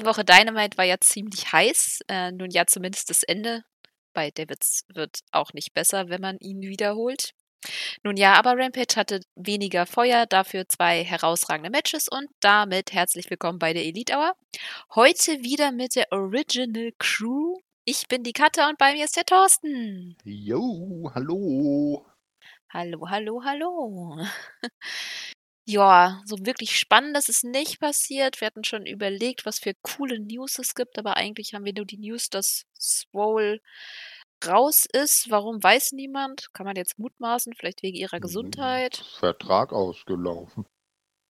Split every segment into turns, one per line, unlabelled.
diese Woche Dynamite war ja ziemlich heiß. Äh, nun ja, zumindest das Ende. Bei Davids wird auch nicht besser, wenn man ihn wiederholt. Nun ja, aber Rampage hatte weniger Feuer, dafür zwei herausragende Matches und damit herzlich willkommen bei der Elite Hour. Heute wieder mit der Original Crew. Ich bin die Katha und bei mir ist der Thorsten.
Jo, hallo.
Hallo, hallo, hallo. Ja, so wirklich Spannendes ist nicht passiert. Wir hatten schon überlegt, was für coole News es gibt, aber eigentlich haben wir nur die News, dass Swole raus ist. Warum weiß niemand? Kann man jetzt mutmaßen, vielleicht wegen ihrer
Hm,
Gesundheit.
Vertrag ausgelaufen.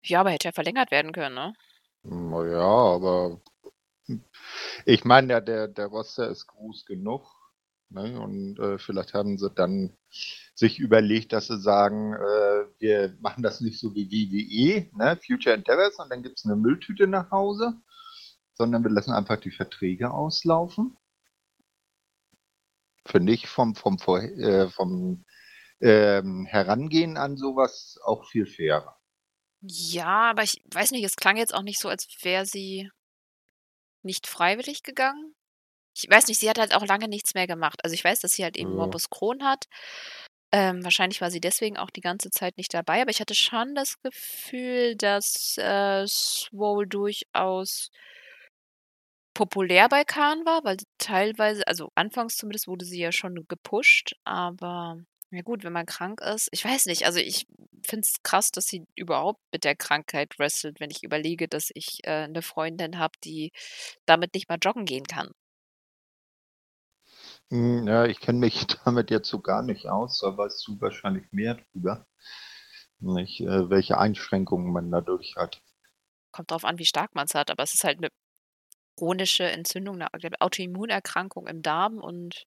Ja, aber hätte ja verlängert werden können, ne?
Naja, aber ich meine, der, der, der Roster ist groß genug. Ne? Und äh, vielleicht haben sie dann sich überlegt, dass sie sagen, äh, wir machen das nicht so wie WWE, ne? Future Endeavors, und dann gibt es eine Mülltüte nach Hause, sondern wir lassen einfach die Verträge auslaufen. Finde ich vom, vom, äh, vom ähm, Herangehen an sowas auch viel fairer.
Ja, aber ich weiß nicht, es klang jetzt auch nicht so, als wäre sie nicht freiwillig gegangen. Ich weiß nicht, sie hat halt auch lange nichts mehr gemacht. Also ich weiß, dass sie halt eben
Ja.
Morbus Crohn hat. Ähm, wahrscheinlich war sie deswegen auch die ganze Zeit nicht dabei, aber ich hatte schon das Gefühl, dass äh, Swole durchaus populär bei Khan war, weil sie teilweise, also anfangs zumindest wurde sie ja schon gepusht, aber ja gut, wenn man krank ist, ich weiß nicht, also ich finde es krass, dass sie überhaupt mit der Krankheit wrestelt, wenn ich überlege, dass ich äh, eine Freundin habe, die damit nicht mal joggen gehen kann.
Hm, Ja, ich kenne mich damit jetzt so gar nicht aus, da weißt du wahrscheinlich mehr drüber. Nicht, äh, welche Einschränkungen man dadurch hat.
Kommt drauf an, wie stark man es hat, aber es ist halt eine chronische Entzündung, eine eine Autoimmunerkrankung im Darm und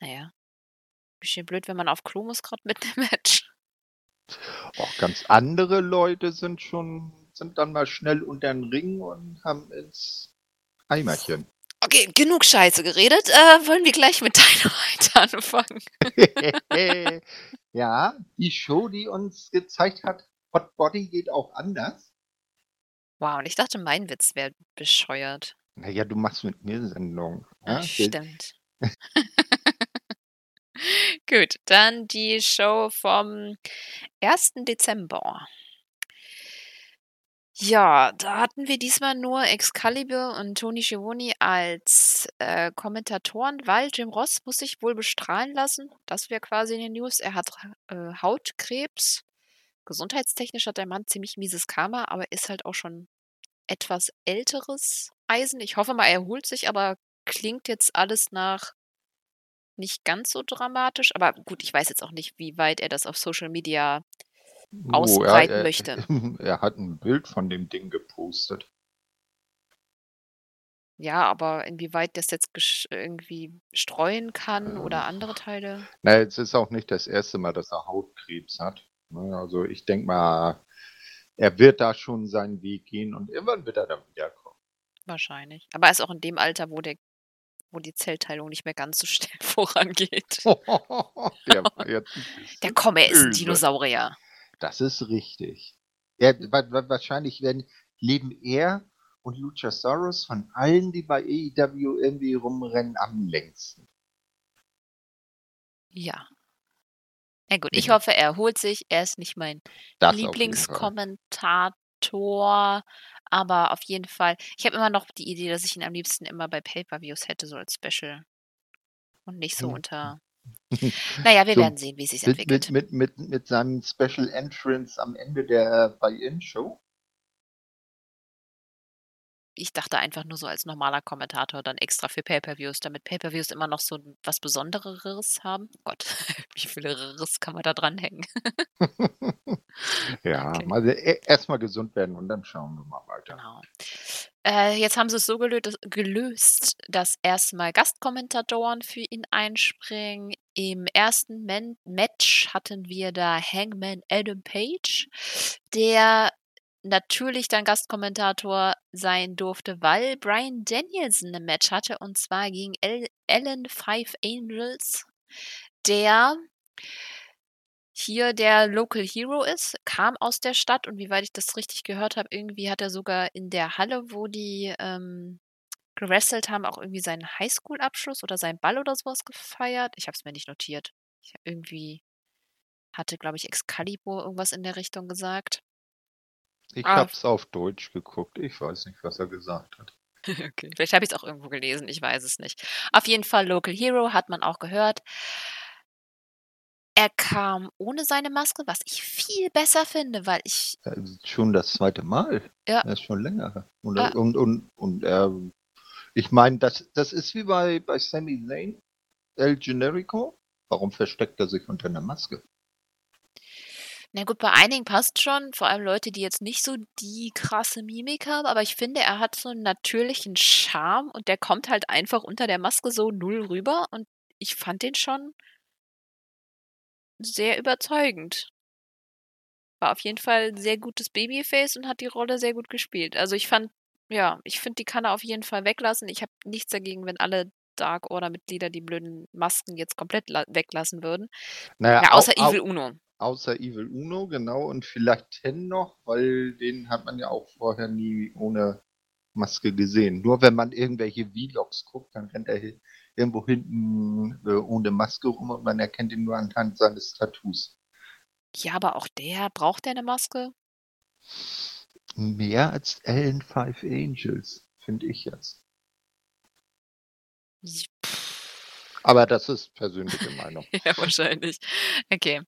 naja, bisschen blöd, wenn man auf Klo muss gerade mit dem Match.
Auch ganz andere Leute sind schon, sind dann mal schnell unter den Ring und haben ins Eimerchen.
Okay, genug Scheiße geredet. Äh, wollen wir gleich mit Dynamite anfangen?
ja, die Show, die uns gezeigt hat, Hot Body geht auch anders.
Wow, und ich dachte, mein Witz wäre bescheuert.
Naja, du machst mit mir Sendung. Ja?
Stimmt. Gut, dann die Show vom 1. Dezember. Ja, da hatten wir diesmal nur Excalibur und Tony Schiavone als äh, Kommentatoren, weil Jim Ross muss sich wohl bestrahlen lassen. Das wäre quasi in den News. Er hat äh, Hautkrebs. Gesundheitstechnisch hat der Mann ziemlich mieses Karma, aber ist halt auch schon etwas älteres Eisen. Ich hoffe mal, er erholt sich, aber klingt jetzt alles nach nicht ganz so dramatisch. Aber gut, ich weiß jetzt auch nicht, wie weit er das auf Social Media
Oh,
ausbreiten
er,
möchte.
Er hat ein Bild von dem Ding gepostet.
Ja, aber inwieweit das jetzt irgendwie streuen kann oder
Äh,
andere Teile.
Na, es ist auch nicht das erste Mal, dass er Hautkrebs hat. Ne, Also ich denke mal, er wird da schon seinen Weg gehen und irgendwann wird er dann wiederkommen.
Wahrscheinlich. Aber er ist auch in dem Alter, wo der, wo die Zellteilung nicht mehr ganz so schnell vorangeht.
Der
Der
bisschen
komm, er ist ein. Dinosaurier.
Das ist richtig. Er, wa- wa- wahrscheinlich werden, leben er und Luchasaurus von allen, die bei AEW irgendwie rumrennen, am längsten.
Ja. Na gut, ich
Ja.
hoffe, er erholt sich. Er ist nicht mein. Lieblingskommentator, aber auf jeden Fall. Ich habe immer noch die Idee, dass ich ihn am liebsten immer bei Pay-per-Views hätte, so als Special. Und nicht so
Hm.
unter. Naja, wir
So
werden sehen, wie es sich
Mit,
entwickelt.
mit, mit, mit, mit seinem Special Entrance am Ende der Buy-In-Show.
Ich dachte einfach nur so als normaler Kommentator dann extra für Pay-per-Views, damit Pay-per-Views immer noch so was Besondereres haben. Gott, wie viele Riss kann man da dranhängen?
ja,
Okay.
mal e- erstmal gesund werden und dann schauen wir mal weiter.
Genau. Äh, jetzt haben sie es so gelöst, dass erstmal Gastkommentatoren für ihn einspringen. Im ersten Man Match hatten wir da Hangman Adam Page, der natürlich dann Gastkommentator sein durfte, weil Brian Danielson ein Match hatte und zwar gegen El Ellen Five Angels, der hier der Local Hero ist, kam aus der Stadt und wie weit ich das richtig gehört habe, irgendwie hat er sogar in der Halle, wo die ähm, gewrestelt haben, auch irgendwie seinen Highschool-Abschluss oder seinen Ball oder sowas gefeiert. Ich habe es mir nicht notiert. Ich irgendwie hatte, glaube ich, Excalibur irgendwas in der Richtung gesagt.
Ich
Ah.
hab's auf Deutsch geguckt. Ich weiß nicht, was er gesagt hat.
Okay, vielleicht habe ich es auch irgendwo gelesen, ich weiß es nicht. Auf jeden Fall Local Hero hat man auch gehört. Er kam ohne seine Maske, was ich viel besser finde, weil ich
Ja, ist schon das zweite Mal.
Ja.
Er ist schon länger. Und,
Ah.
und, und, und er, ich meine, das, das ist wie bei, bei Sami Zayn, El Generico. Warum versteckt er sich unter einer Maske?
Na gut, bei einigen passt schon, vor allem Leute, die jetzt nicht so die krasse Mimik haben, aber ich finde, er hat so einen natürlichen Charme und der kommt halt einfach unter der Maske so null rüber und ich fand den schon sehr überzeugend. War auf jeden Fall ein sehr gutes Babyface und hat die Rolle sehr gut gespielt. Also ich fand, ja, ich finde, die kann er auf jeden Fall weglassen. Ich habe nichts dagegen, wenn alle Dark Order-Mitglieder die blöden Masken jetzt komplett la- weglassen würden.
Naja,
Ja, außer
au,
Evil Uno.
Au, außer Evil Uno, genau. Und vielleicht Ten noch, weil den hat man ja auch vorher nie ohne Maske gesehen. Nur wenn man irgendwelche Vlogs guckt, dann rennt er irgendwo hinten äh, ohne Maske rum und man erkennt ihn nur anhand seines Tattoos.
Ja, aber auch der, braucht der eine Maske?
Mehr als Ellen Five Angels, finde ich jetzt. Aber das ist persönliche Meinung.
Ja, wahrscheinlich. Okay.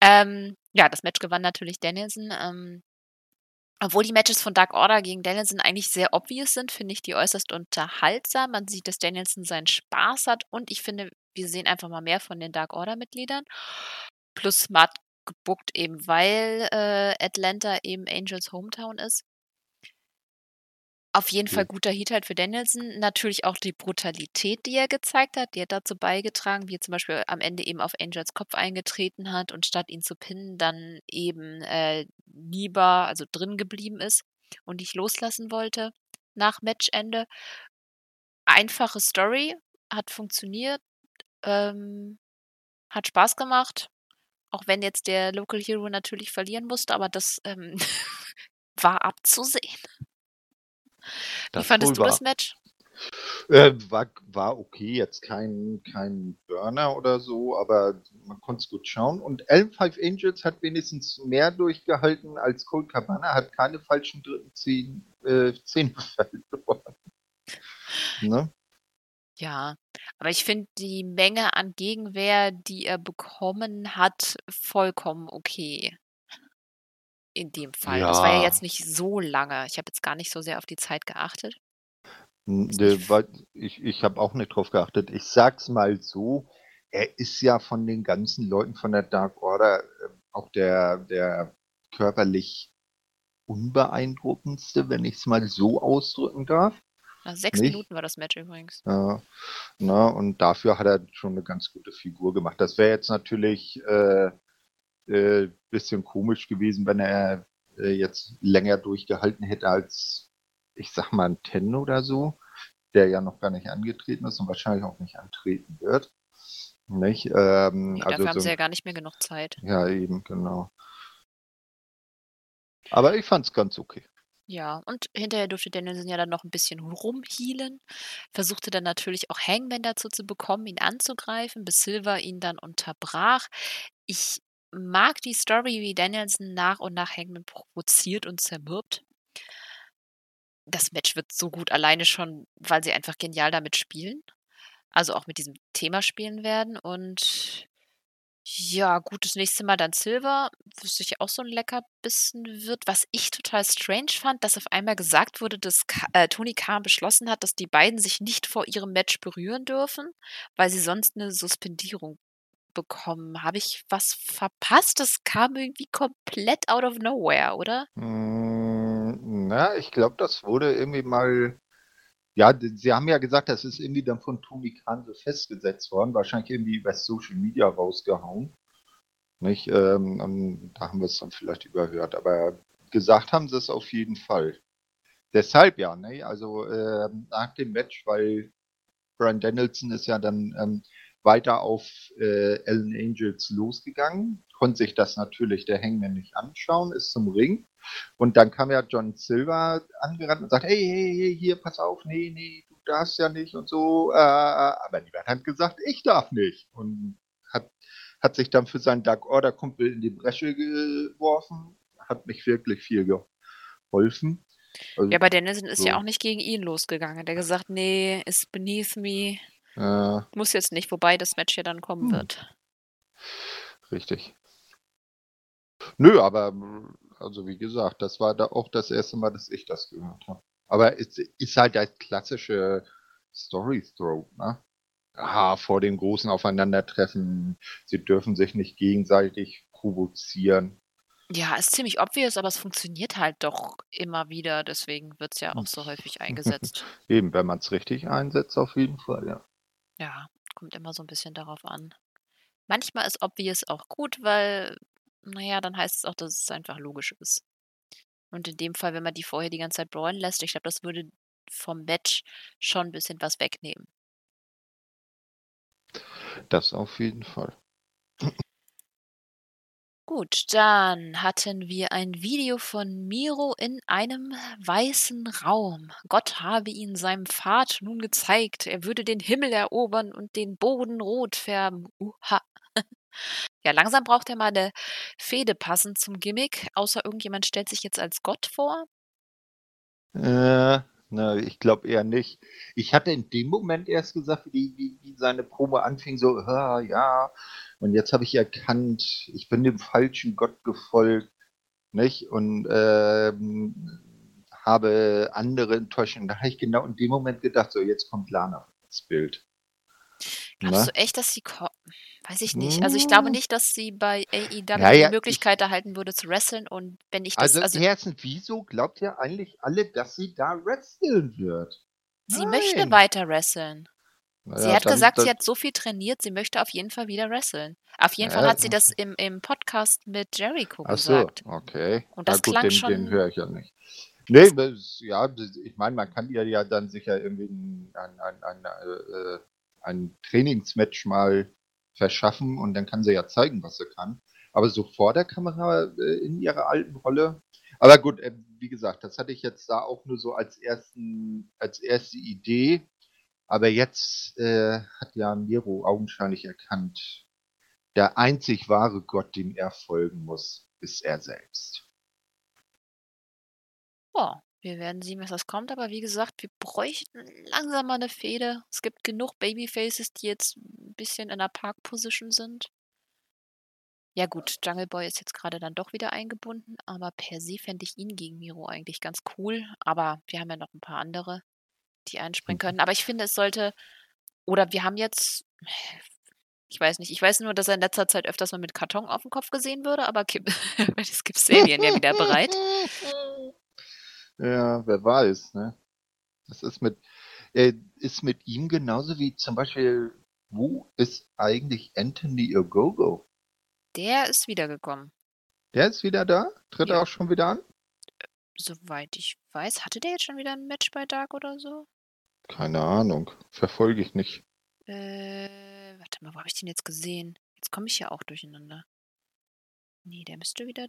Ähm, ja, das Match gewann natürlich Danielson. Ähm, obwohl die Matches von Dark Order gegen Danielson eigentlich sehr obvious sind, finde ich die äußerst unterhaltsam. Man sieht, dass Danielson seinen Spaß hat und ich finde, wir sehen einfach mal mehr von den Dark Order-Mitgliedern. Plus smart gebuckt eben, weil äh, Atlanta eben Angels Hometown ist. Auf jeden Fall guter Heat halt für Danielson. Natürlich auch die Brutalität, die er gezeigt hat, die hat dazu beigetragen, wie er zum Beispiel am Ende eben auf Angels Kopf eingetreten hat und statt ihn zu pinnen, dann eben äh, lieber, also drin geblieben ist und nicht loslassen wollte nach Matchende. Einfache Story, hat funktioniert, ähm, hat Spaß gemacht, auch wenn jetzt der Local Hero natürlich verlieren musste, aber das ähm, war abzusehen. Wie
Das
fandest
wohl
du das. Match?
Äh, war, war okay, jetzt kein, kein Burner oder so, aber man konnte es gut schauen. Und Elm Five Angels hat wenigstens mehr durchgehalten als Cold Cabana, hat keine falschen dritten Zehn, äh, Zehn verloren. Ne?
Ja, aber ich finde die Menge an Gegenwehr, die er bekommen hat, vollkommen okay. In dem Fall. Das war ja
Ja.
jetzt nicht so lange. Ich habe jetzt gar nicht so sehr auf die Zeit geachtet.
Ne, ich ich habe auch nicht drauf geachtet. Ich sag's mal so, er ist ja von den ganzen Leuten von der Dark Order äh, auch der, der körperlich unbeeindruckendste, wenn ich es mal so ausdrücken darf.
Nach sechs
Nicht?
Minuten war das Match übrigens.
Ja, na, und dafür hat er schon eine ganz gute Figur gemacht. Das wäre jetzt natürlich äh, äh, bisschen komisch gewesen, wenn er äh, jetzt länger durchgehalten hätte als, ich sag mal, ein Ten oder so, der ja noch gar nicht angetreten ist und wahrscheinlich auch nicht antreten wird. Nicht? Ähm,
Nee,
also
dafür haben
so,
sie ja gar nicht mehr genug Zeit.
ja, eben, genau. Aber ich fand's ganz okay.
Ja, und hinterher durfte Danielson ja dann noch ein bisschen rumhealen. Versuchte dann natürlich auch Hangman dazu zu bekommen, ihn anzugreifen, bis Silver ihn dann unterbrach. Ich mag die Story, wie Danielson nach und nach Hangman provoziert und zermürbt. Das Match wird so gut alleine schon, weil sie einfach genial damit spielen. Also auch mit diesem Thema spielen werden. Und ja, gut, das nächste Mal dann Silver, was sicher auch so ein Leckerbissen wird. Was ich total strange fand, dass auf einmal gesagt wurde, dass äh, Tony Khan beschlossen hat, dass die beiden sich nicht vor ihrem Match berühren dürfen, weil sie sonst eine Suspendierung bekommen. Habe ich was verpasst? Das kam irgendwie komplett out of nowhere, oder?
Mm, Na, ich glaube, das wurde irgendwie mal. Ja, sie haben ja gesagt, das ist irgendwie dann von Tony Khan so festgesetzt worden, wahrscheinlich irgendwie über Social Media rausgehauen. Nicht? Ähm, da haben wir es dann vielleicht überhört, aber gesagt haben sie es auf jeden Fall. Deshalb ja, ne? Also ähm, nach dem Match, weil Brian Danielson ist ja dann ähm, weiter auf äh, Ellen Angels losgegangen, konnte sich das natürlich der Hangman nicht anschauen, ist zum Ring. Und dann kam ja John Silver angerannt und sagt, hey, hey, hey, hier, pass auf, nee, nee, du darfst ja nicht und so. Äh, aber niemand hat gesagt, ich darf nicht. Und hat, hat sich dann für seinen Dark Order Kumpel in die Bresche geworfen. Hat mich wirklich viel geholfen.
Also, ja, aber Dennison ist so. ja auch nicht gegen ihn losgegangen. Der gesagt, nee, ist beneath me. Äh, Muss jetzt nicht, wobei das Match ja dann kommen hm. wird.
Richtig. Nö, aber also wie gesagt, das war da auch das erste Mal, dass ich das gehört habe. Aber es ist halt das klassische Story-Throw, ne? Ah, vor dem großen Aufeinandertreffen, sie dürfen sich nicht gegenseitig provozieren.
Ja, ist ziemlich obvious, aber es funktioniert halt doch immer wieder, deswegen wird es ja auch so häufig eingesetzt.
Eben, wenn man es richtig einsetzt, auf jeden Fall, ja.
Ja, kommt immer so ein bisschen darauf an. Manchmal ist obvious auch gut, weil, naja, dann heißt es auch, dass es einfach logisch ist. Und in dem Fall, wenn man die vorher die ganze Zeit brawlen lässt, ich glaube, das würde vom Match schon ein bisschen was wegnehmen.
Das auf jeden Fall.
Gut, dann hatten wir ein Video von Miro in einem weißen Raum. Gott habe ihn seinem Pfad nun gezeigt, er würde den Himmel erobern und den Boden rot färben. Uha. Ja, langsam braucht er mal eine Fehde passend zum Gimmick, außer irgendjemand stellt sich jetzt als Gott vor.
Äh, na, ich glaube eher nicht. Ich hatte in dem Moment erst gesagt, wie, wie, wie seine Promo anfing, so, ja, und jetzt habe ich erkannt, ich bin dem falschen Gott gefolgt, nicht? Und ähm, habe andere enttäuscht. Und da habe ich genau in dem Moment gedacht, so, jetzt kommt Lana ins Bild.
Glaubst du echt, dass sie Weiß ich nicht. Also ich glaube hm. nicht, dass sie bei AEW naja, die Möglichkeit ich, erhalten würde zu wresteln und wenn ich
das. Also, also erstens, wieso glaubt ihr eigentlich alle, dass sie da wresteln wird?
Sie Nein. möchte weiter wresteln. Sie hat dann, gesagt, dann, sie hat so viel trainiert, sie möchte auf jeden Fall wieder wresteln. Auf jeden Fall hat sie das im, im Podcast mit Jericho Ach gesagt.
So, okay.
Und das gut, klang
den,
schon.
Den höre ich ja nicht. Nee, das, ja, ich meine, man kann ihr ja dann sicher irgendwie ein, ein, ein, ein, äh, ein Trainingsmatch mal verschaffen und dann kann sie ja zeigen, was sie kann. Aber so vor der Kamera äh, in ihrer alten Rolle. Aber gut, äh, wie gesagt, das hatte ich jetzt da auch nur so als ersten, als erste Idee. Aber jetzt äh, hat ja Miro augenscheinlich erkannt, der einzig wahre Gott, dem er folgen muss, ist er selbst.
Oh, wir werden sehen, was das kommt, aber wie gesagt, wir bräuchten langsam mal eine Fehde. Es gibt genug Babyfaces, die jetzt ein bisschen in der Park-Position sind. Ja gut, Jungle Boy ist jetzt gerade dann doch wieder eingebunden, aber per se fände ich ihn gegen Miro eigentlich ganz cool. Aber wir haben ja noch ein paar andere, die einspringen mhm. können. Aber ich finde, es sollte, oder wir haben jetzt, ich weiß nicht, ich weiß nur, dass er in letzter Zeit öfters mal mit Karton auf dem Kopf gesehen würde, aber es gibt Sabian ja wieder bereit.
Ja, wer weiß, ne? Das ist mit, äh, ist mit ihm genauso wie zum Beispiel, wo ist eigentlich Anthony Ogogo?
Der ist wiedergekommen.
Der ist wieder da? Tritt ja. er auch schon wieder an?
Soweit ich weiß, hatte der jetzt schon wieder ein Match bei Dark oder so?
Keine Ahnung. Verfolge ich nicht.
Äh, warte mal, wo habe ich den jetzt gesehen? Jetzt komme ich ja auch durcheinander. Nee, der müsste wieder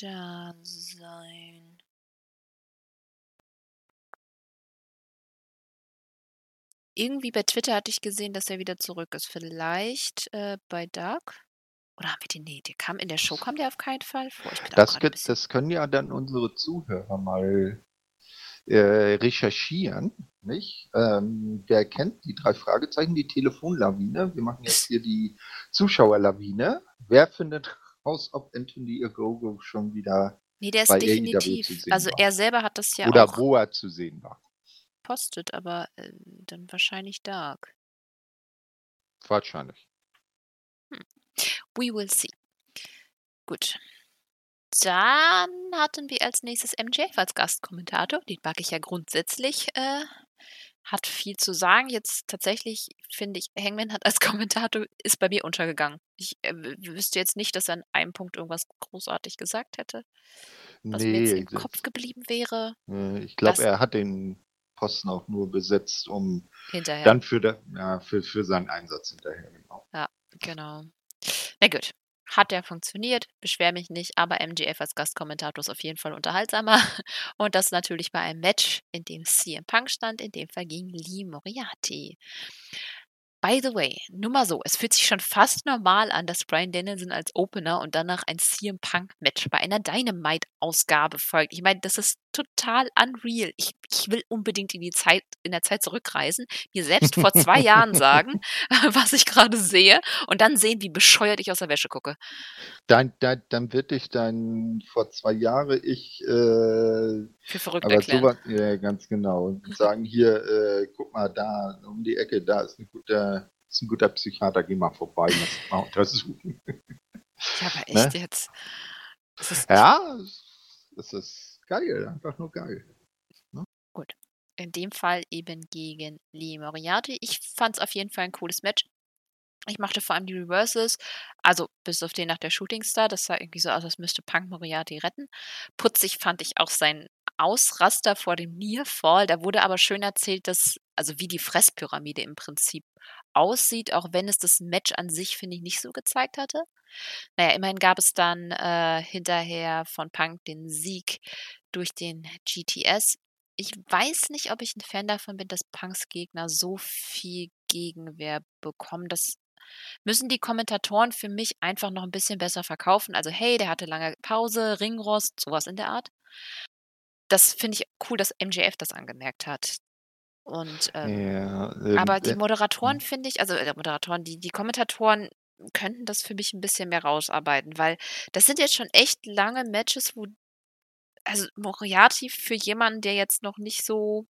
da sein. Irgendwie bei Twitter hatte ich gesehen, dass er wieder zurück ist. Vielleicht äh, bei Dark? Oder haben wir den? Nee, der kam in der Show, kam der auf keinen Fall vor.
das, das können ja dann unsere Zuhörer mal äh, recherchieren, nicht? Ähm, wer kennt die drei Fragezeichen, die Telefonlawine? Wir machen jetzt hier die Zuschauerlawine. Wer findet raus, ob Anthony Agogo schon wieder
Nee, der ist bei definitiv. Also war? er selber hat das ja
Oder
auch.
Oder wo er zu sehen war
postet, aber äh, dann wahrscheinlich Dark.
Wahrscheinlich.
Hm. We will see. Gut. Dann hatten wir als nächstes MJF als Gastkommentator. Den mag ich ja grundsätzlich. Äh, hat viel zu sagen. Jetzt tatsächlich finde ich, Hangman hat als Kommentator ist bei mir untergegangen. Ich äh, wüsste jetzt nicht, dass er an einem Punkt irgendwas großartig gesagt hätte, was nee, mir jetzt im Kopf geblieben wäre.
Äh, ich glaube, er hat den Posten auch nur besetzt, um
hinterher.
dann für, der, ja, für, für seinen Einsatz hinterher,
genau. Ja, genau. Na gut. hat der funktioniert, beschwer mich nicht, aber MJF als Gastkommentator ist auf jeden Fall unterhaltsamer. Und das natürlich bei einem Match, in dem CM Punk stand, in dem Fall gegen Lee Moriarty. By the way, nur mal so, es fühlt sich schon fast normal an, dass Brian Danielson als Opener und danach ein CM Punk Match bei einer Dynamite Ausgabe folgt. Ich meine, das ist total unreal. Ich, ich will unbedingt in die Zeit, in der Zeit zurückreisen, mir selbst vor zwei Jahren sagen, was ich gerade sehe und dann sehen, wie bescheuert ich aus der Wäsche gucke.
Dann, dann, dann wird dich dein vor zwei Jahre ich äh,
Für verrückt
aber
erklären.
sowas, ja, ganz genau. Und sagen hier, äh, guck mal, da um die Ecke, da ist ein guter, ist ein guter Psychiater, geh mal vorbei, lass mal untersuchen.
Ja, aber
Ne?
echt jetzt. Es ist
Ja, es ist geil, einfach nur geil.
in dem Fall eben gegen Lee Moriarty. Ich fand es auf jeden Fall ein cooles Match. Ich mochte vor allem die Reverses, also bis auf den nach der Shooting Star, das sah irgendwie so aus, als müsste Punk Moriarty retten. Putzig fand ich auch sein Ausraster vor dem Nearfall. Da wurde aber schön erzählt, dass, also wie die Fresspyramide im Prinzip aussieht, auch wenn es das Match an sich, finde ich, nicht so gezeigt hatte. Naja, immerhin gab es dann äh, hinterher von Punk den Sieg durch den GTS. Ich weiß nicht, ob ich ein Fan davon bin, dass Punks Gegner so viel Gegenwehr bekommen. Das müssen die Kommentatoren für mich einfach noch ein bisschen besser verkaufen. Also, hey, der hatte lange Pause, Ringrost, sowas in der Art. Das finde ich cool, dass MJF das angemerkt hat. Und ähm,
Ja, ähm,
aber die
äh,
Moderatoren finde ich, also äh, Moderatoren, die, die Kommentatoren könnten das für mich ein bisschen mehr rausarbeiten, weil das sind jetzt schon echt lange Matches, wo, also Moriarty für jemanden, der jetzt noch nicht so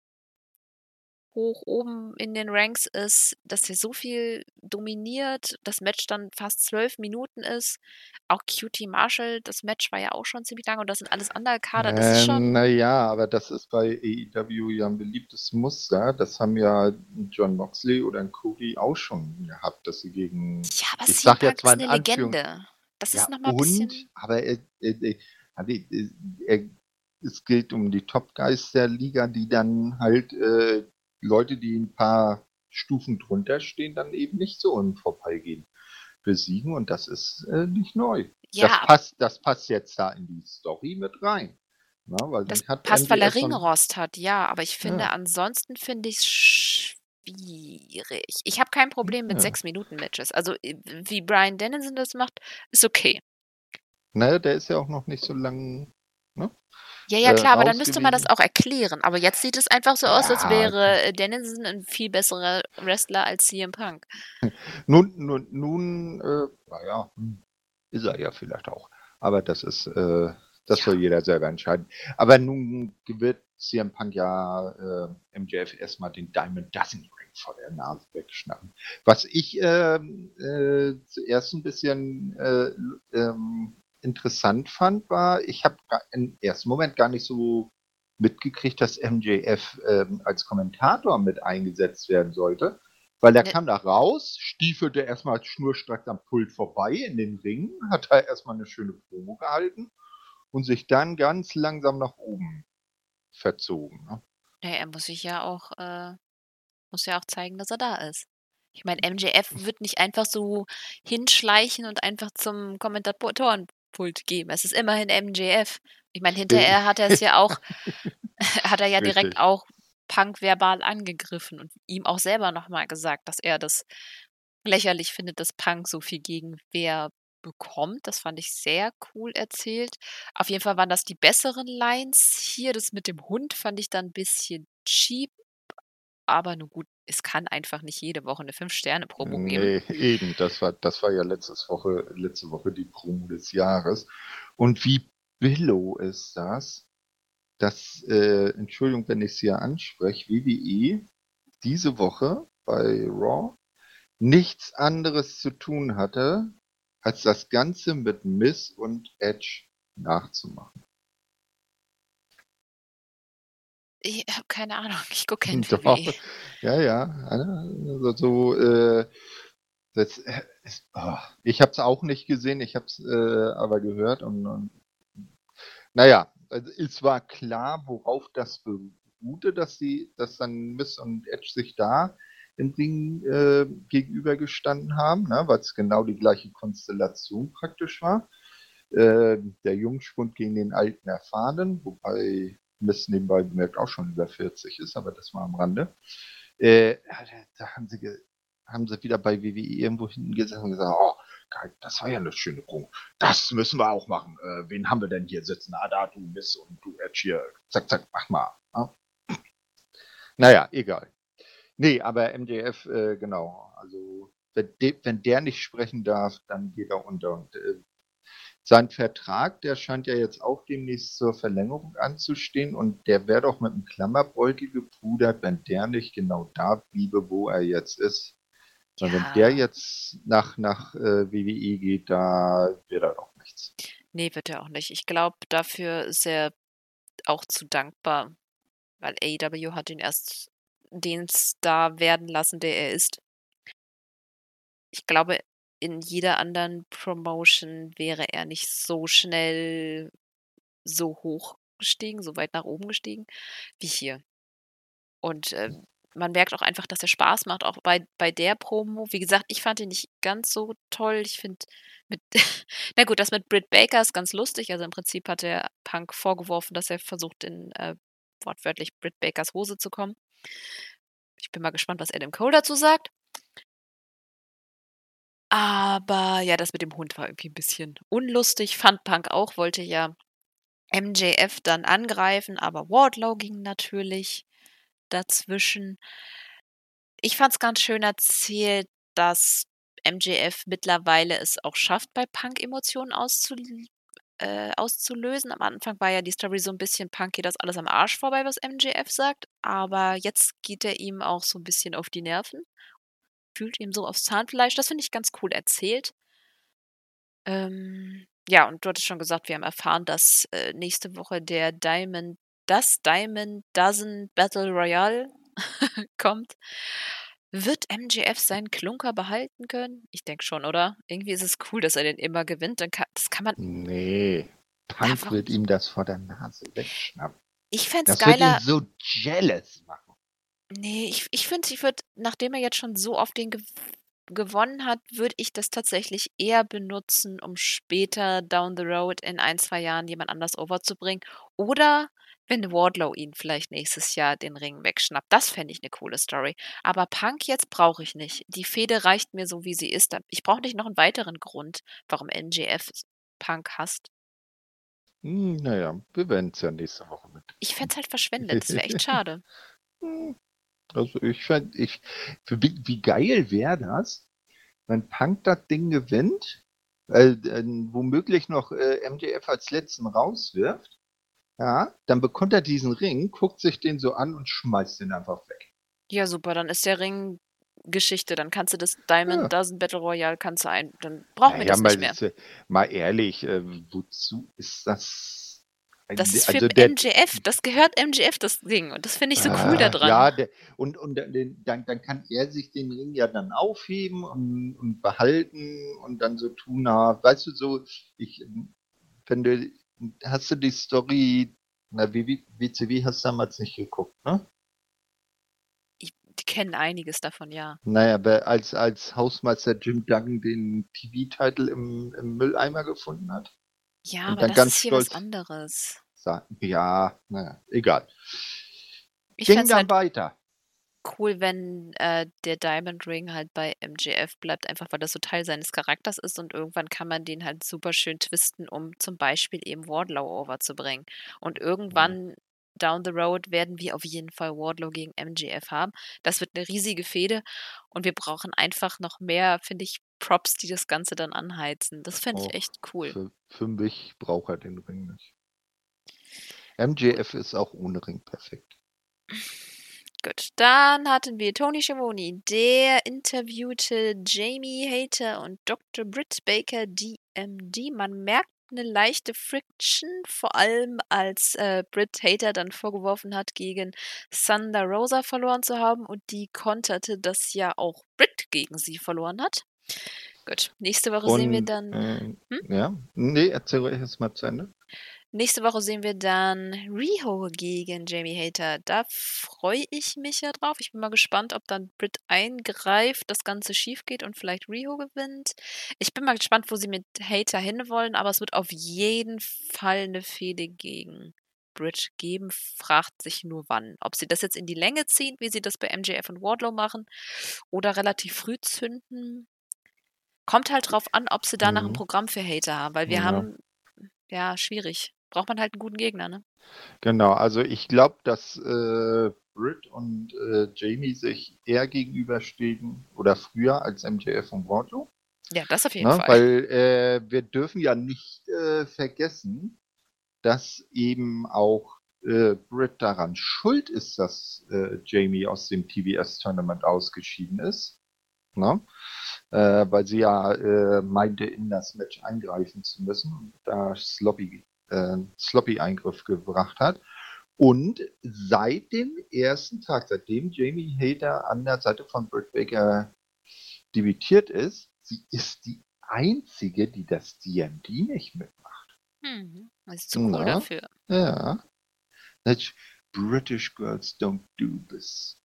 hoch oben in den Ranks ist, dass er so viel dominiert, das Match dann fast zwölf Minuten ist. Auch QT Marshall, das Match war ja auch schon ziemlich lang und das sind alles Underkader. Das ist
Äh,
schon.
naja, aber das ist bei AEW ja ein beliebtes Muster. Das haben ja John Moxley oder ein Cody auch schon gehabt, dass sie gegen.
Ja, aber
Ich sag jetzt mal
ist
in
eine
Anführung-
Legende. Das
Ja,
ist nochmal ein bisschen.
aber er, er, er, er, es gilt um die Top Guys der Liga, die dann halt äh, Leute, die ein paar Stufen drunter stehen, dann eben nicht so im Vorbeigehen besiegen. Und das ist äh, nicht neu.
Ja,
das, passt, das passt jetzt da in die Story mit rein. Na, weil
Das passt, weil er Ringrost hat, ja, aber ich finde,
Ja.
ansonsten finde ich es schwierig. Ich habe kein Problem mit
Ja.
sechs Minuten Matches. Also äh, wie Brian Dennison das macht, ist okay.
Naja, der ist ja auch noch nicht so lang. Ne?
Ja, ja,
Äh,
klar, aber dann müsste man das auch erklären. Aber jetzt sieht es einfach so aus, als
Ja.
wäre äh, Dennison ein viel besserer Wrestler als CM Punk.
Nun, nun, nun äh, naja, hm, ist er ja vielleicht auch. Aber das ist, äh, das
Ja.
soll jeder selber entscheiden. Aber nun wird CM Punk ja äh, MJF erstmal den Diamond Dozen Ring vor der Nase wegschnappen. Was ich ähm, äh, zuerst ein bisschen äh, ähm, interessant fand, war, ich habe im ersten Moment gar nicht so mitgekriegt, dass MJF ähm, als Kommentator mit eingesetzt werden sollte. Weil er
Ne-
kam da raus, stiefelte erstmal schnurstracks am Pult vorbei in den Ring, hat da erstmal eine schöne Promo gehalten und sich dann ganz langsam nach oben verzogen. Ne?
Ja, er muss sich ja auch, äh, muss ja auch zeigen, dass er da ist. Ich meine, MJF wird nicht einfach so hinschleichen und einfach zum Kommentatorenpult geben. Es ist immerhin MJF. Ich meine, hinterher hat er es ja auch, hat er ja direkt
Richtig.
auch Punk verbal angegriffen und ihm auch selber nochmal gesagt, dass er das lächerlich findet, dass Punk so viel Gegenwehr bekommt. Das fand ich sehr cool erzählt. Auf jeden Fall waren das die besseren Lines hier. Das mit dem Hund fand ich dann ein bisschen cheap. Aber nun gut, es kann einfach nicht jede Woche eine 5-Sterne-Promo geben.
Eben, das war, das war ja letztes Woche, letzte Woche die Promo des Jahres. Und wie billow ist das, dass, äh, Entschuldigung, wenn ich es hier anspreche, WWE diese Woche bei Raw nichts anderes zu tun hatte, als das Ganze mit Miss und Edge nachzumachen.
Ich habe keine Ahnung, ich gucke keinen
Doch.
WWE.
Ja, ja. Also so, äh, das äh, ist, oh, ich habe es auch nicht gesehen, ich habe es äh, aber gehört und, und naja, also es war klar, worauf das beruhte, dass sie, dass dann Miss und Edge sich da im Ring äh, gegenübergestanden haben, ne, weil es genau die gleiche Konstellation praktisch war. Äh, der Jungspund gegen den alten Erfahrenen, wobei Miss nebenbei bemerkt auch schon über 40 ist, aber das war am Rande. Äh, da haben sie, haben sie wieder bei WWE irgendwo hinten gesessen und gesagt, oh, das war ja eine schöne Prung. Das müssen wir auch machen. Äh, wen haben wir denn hier sitzen? Ah, da, du Miss und du Edge hier. Zack, zack, mach mal. Ja? Naja, egal. Nee, aber MDF, äh, genau. Also, wenn, wenn, der nicht sprechen darf, dann geht er unter. Und äh, sein Vertrag, der scheint ja jetzt auch demnächst zur Verlängerung anzustehen und der wäre doch mit einem Klammerbeutel gepudert, wenn der nicht genau da bliebe, wo er jetzt ist. Und ja. wenn der jetzt nach, nach äh, WWE geht, da wird er auch nichts.
Nee, wird er auch nicht. Ich glaube, dafür ist er auch zu dankbar, weil AEW hat ihn erst den Star werden lassen, der er ist. Ich glaube, in jeder anderen Promotion wäre er nicht so schnell so hoch gestiegen, so weit nach oben gestiegen, wie hier. Und äh, man merkt auch einfach, dass er Spaß macht, auch bei, bei der Promo. Wie gesagt, ich fand ihn nicht ganz so toll. Ich finde mit, na gut, das mit Britt Baker ist ganz lustig. Also im Prinzip hat der Punk vorgeworfen, dass er versucht, in äh, wortwörtlich Britt Bakers Hose zu kommen. Ich bin mal gespannt, was Adam Cole dazu sagt. Aber ja, das mit dem Hund war irgendwie ein bisschen unlustig. Fand Punk auch, wollte ja MJF dann angreifen, aber Wardlow ging natürlich dazwischen. Ich fand es ganz schön erzählt, dass MJF mittlerweile es auch schafft, bei Punk Emotionen auszul äh, auszulösen. Am Anfang war ja die Story so ein bisschen Punk geht das alles am Arsch vorbei, was MJF sagt, aber jetzt geht er ihm auch so ein bisschen auf die Nerven, fühlt ihm so aufs Zahnfleisch. Das finde ich ganz cool erzählt. Ähm, ja, und du hattest schon gesagt, wir haben erfahren, dass äh, nächste Woche der Diamond das Diamond Dozen Battle Royale kommt, wird MJF seinen Klunker behalten können? Ich denke schon, oder? Irgendwie ist es cool, dass er den immer gewinnt. Dann kann, das kann man.
Nee. Punk wird ihm das vor der Nase wegschnappen.
Ich fände es geiler.
Wird ihn so jealous machen.
Nee, ich, ich finde, ich würde, nachdem er jetzt schon so auf den ge gewonnen hat, würde ich das tatsächlich eher benutzen, um später down the road in ein, zwei Jahren jemand anders overzubringen. Oder wenn Wardlow ihn vielleicht nächstes Jahr den Ring wegschnappt. Das fände ich eine coole Story. Aber Punk jetzt brauche ich nicht. Die Fehde reicht mir so, wie sie ist. Ich brauche nicht noch einen weiteren Grund, warum NJF Punk hasst.
Hm, naja, wir werden es ja nächste Woche mit.
Ich fände es halt verschwendet. Das wäre echt schade.
Also ich fände, ich, für, wie, wie geil wäre das, wenn Punk das Ding gewinnt, äh, äh, womöglich noch äh, MJF als letzten rauswirft ja, dann bekommt er diesen Ring, guckt sich den so an und schmeißt den einfach weg.
Ja, super, dann ist der Ring Geschichte. Dann kannst du das Diamond ja. Dozen Battle Royale kannst du ein. Dann brauchen naja, wir das
mal,
nicht mehr.
Mal ehrlich, äh, wozu ist das?
Das ist für also der, MGF, das gehört MGF, das Ding. Und das finde ich so ah, cool daran.
Ja, der, und, und dann, dann kann er sich den Ring ja dann aufheben und, und behalten und dann so tun, na, weißt du, so, ich finde, hast du die Story, na, WCW hast du damals nicht geguckt, ne?
Ich, die kennen einiges davon, ja.
Naja, aber als, als Hausmeister Jim Duggan den TV-Titel im, im Mülleimer gefunden hat.
Ja, aber das ist hier was anderes.
Sagen, ja, naja, egal. Ich Ging dann halt weiter
cool, wenn äh, der Diamond Ring halt bei MJF bleibt, einfach weil das so Teil seines Charakters ist und irgendwann kann man den halt super schön twisten, um zum Beispiel eben Wardlow overzubringen. Und mhm. irgendwann down the road werden wir auf jeden Fall Wardlow gegen MJF haben. Das wird eine riesige Fehde und wir brauchen einfach noch mehr, finde ich, Props, die das Ganze dann anheizen. Das fände ich echt cool.
Für, für mich braucht er den Ring nicht. MJF ist auch ohne Ring perfekt.
Gut, dann hatten wir Tony Schiavone, der interviewte Jamie Hater und Dr. Britt Baker, DMD. Man merkt eine leichte Friction, vor allem als äh, Britt Hater dann vorgeworfen hat, gegen Thunder Rosa verloren zu haben und die konterte, dass ja auch Britt gegen sie verloren hat. Gut, nächste Woche und, sehen wir dann.
Äh, hm? Ja, nee, erzähl euch jetzt mal zu Ende.
Nächste Woche sehen wir dann Riho gegen Jamie Hater. Da freue ich mich ja drauf. Ich bin mal gespannt, ob dann Britt eingreift, das Ganze schief geht und vielleicht Riho gewinnt. Ich bin mal gespannt, wo sie mit Hater hinwollen, aber es wird auf jeden Fall eine Fehde gegen Britt geben. Fragt sich nur wann. Ob sie das jetzt in die Länge ziehen, wie sie das bei MJF und Wardlow machen, oder relativ früh zünden. Kommt halt drauf an, ob sie danach ein
Mhm.
Programm für Hater haben, weil wir
Ja.
haben, ja, schwierig. Braucht man halt einen guten Gegner, ne?
Genau, also ich glaube, dass äh, Britt und äh, Jamie sich eher gegenüberstehen oder früher als MJF und Wardlow.
Ja, das auf jeden
Ne?
Fall.
Weil äh, wir dürfen ja nicht äh, vergessen, dass eben auch äh, Britt daran schuld ist, dass äh, Jamie aus dem TBS-Tournament ausgeschieden ist. Ne? Äh, weil sie ja äh, meinte, in das Match eingreifen zu müssen und da Sloppy, äh, Sloppy-Eingriff gebracht hat. Und seit dem ersten Tag, seitdem Jamie Hater an der Seite von Britt Baker debütiert ist, sie ist die einzige, die das DMD nicht mitmacht.
Mhm. Das ist zu cool
Na?
dafür.
Ja. That's British girls don't do this.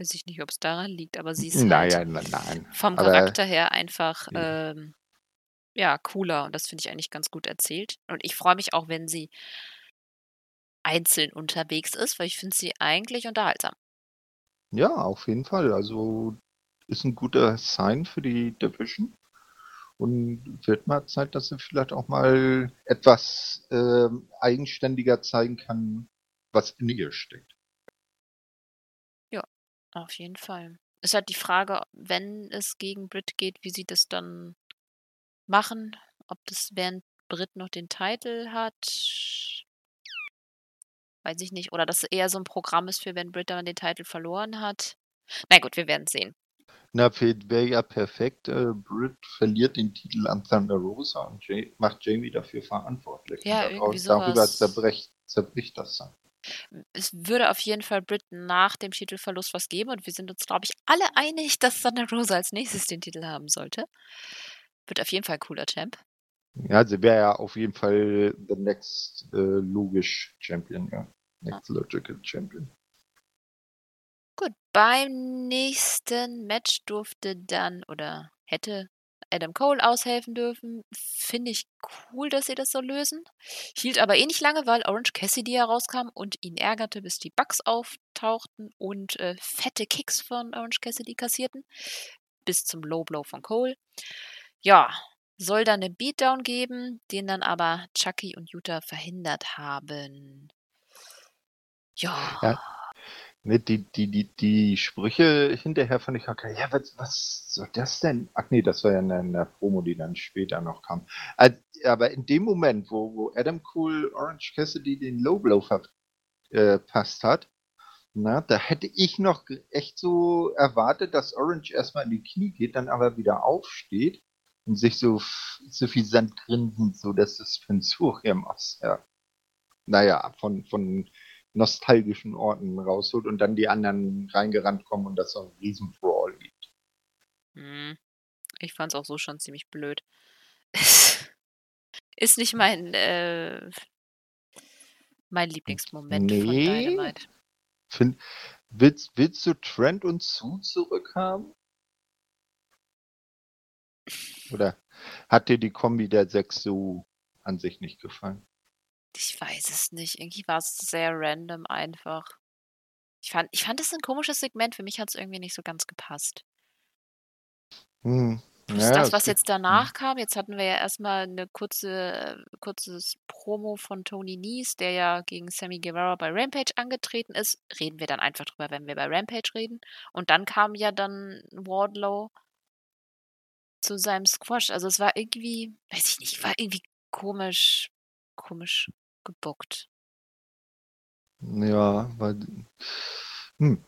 Weiß ich nicht, ob es daran liegt, aber sie ist
Naja,
halt
nein, nein.
vom
aber-
Charakter her einfach
Ja.
ähm, ja cooler und das finde ich eigentlich ganz gut erzählt. Und ich freue mich auch, wenn sie einzeln unterwegs ist, weil ich finde sie eigentlich unterhaltsam.
Ja, auf jeden Fall. Also ist ein guter Sign für die Division. Und wird mal Zeit, dass sie vielleicht auch mal etwas ähm, eigenständiger zeigen kann, was in ihr steckt.
Auf jeden Fall. Ist halt die Frage, wenn es gegen Brit geht, wie sie das dann machen. Ob das während Brit noch den Titel hat. Weiß ich nicht. Oder dass eher so ein Programm ist für, wenn Brit dann den Titel verloren hat. Na gut, wir werden sehen.
Na, wäre ja perfekt. Äh, Britt verliert den Titel an Thunder Rosa und Ja- macht Jamie dafür verantwortlich.
Ja,
und
irgendwie
darüber
sowas.
zerbricht, zerbricht das dann.
Es würde auf jeden Fall Brit nach dem Titelverlust was geben und wir sind uns, glaube ich, alle einig, dass Thunder Rosa als nächstes den Titel haben sollte. Wird auf jeden Fall ein cooler Champ.
Ja, sie wäre ja auf jeden Fall the next äh, logisch Champion, ja. Next logical Champion.
Gut, beim nächsten Match durfte dann oder hätte Adam Cole aushelfen dürfen. Finde ich cool, dass sie das so lösen. Hielt aber eh nicht lange, weil Orange Cassidy herauskam und ihn ärgerte, bis die Bugs auftauchten und äh, fette Kicks von Orange Cassidy kassierten. Bis zum Low Blow von Cole. Ja, soll dann eine Beatdown geben, den dann aber Chucky und Utah verhindert haben. Ja.
Ja. Ne, die, die, die, die Sprüche hinterher fand ich geil. Ja, was, was soll das denn? Ach nee, das war ja eine, eine Promo, die dann später noch kam. Aber in dem Moment, wo, wo Adam Cole Orange Cassidy den Low Blow verpasst hat, na, da hätte ich noch echt so erwartet, dass Orange erstmal in die Knie geht, dann aber wieder aufsteht und sich so, Sand grinsend, so das Suspensorium aus der, naja, von, von nostalgischen Orten rausholt und dann die anderen reingerannt kommen und das so ein riesen Brawl gibt.
Hm. Ich fand's auch so schon ziemlich blöd. Ist nicht mein, äh, mein Lieblingsmoment von
Nee.
Dynamite.
Find, willst, willst du Trent und Sue zurückhaben? Oder hat dir die Kombi der sechs so an sich nicht gefallen?
Ich weiß es nicht. Irgendwie war es sehr random einfach. Ich fand, ich fand es ein komisches Segment. Für mich hat es irgendwie nicht so ganz gepasst.
Hm. Ja,
das, was jetzt danach kam, jetzt hatten wir ja erstmal eine kurze, äh, kurzes Promo von Tony Nies, der ja gegen Sammy Guevara bei Rampage angetreten ist. Reden wir dann einfach drüber, wenn wir bei Rampage reden. Und dann kam ja dann Wardlow zu seinem Squash. Also es war irgendwie, weiß ich nicht, war irgendwie komisch, komisch gebuckt.
Ja, weil. Hm.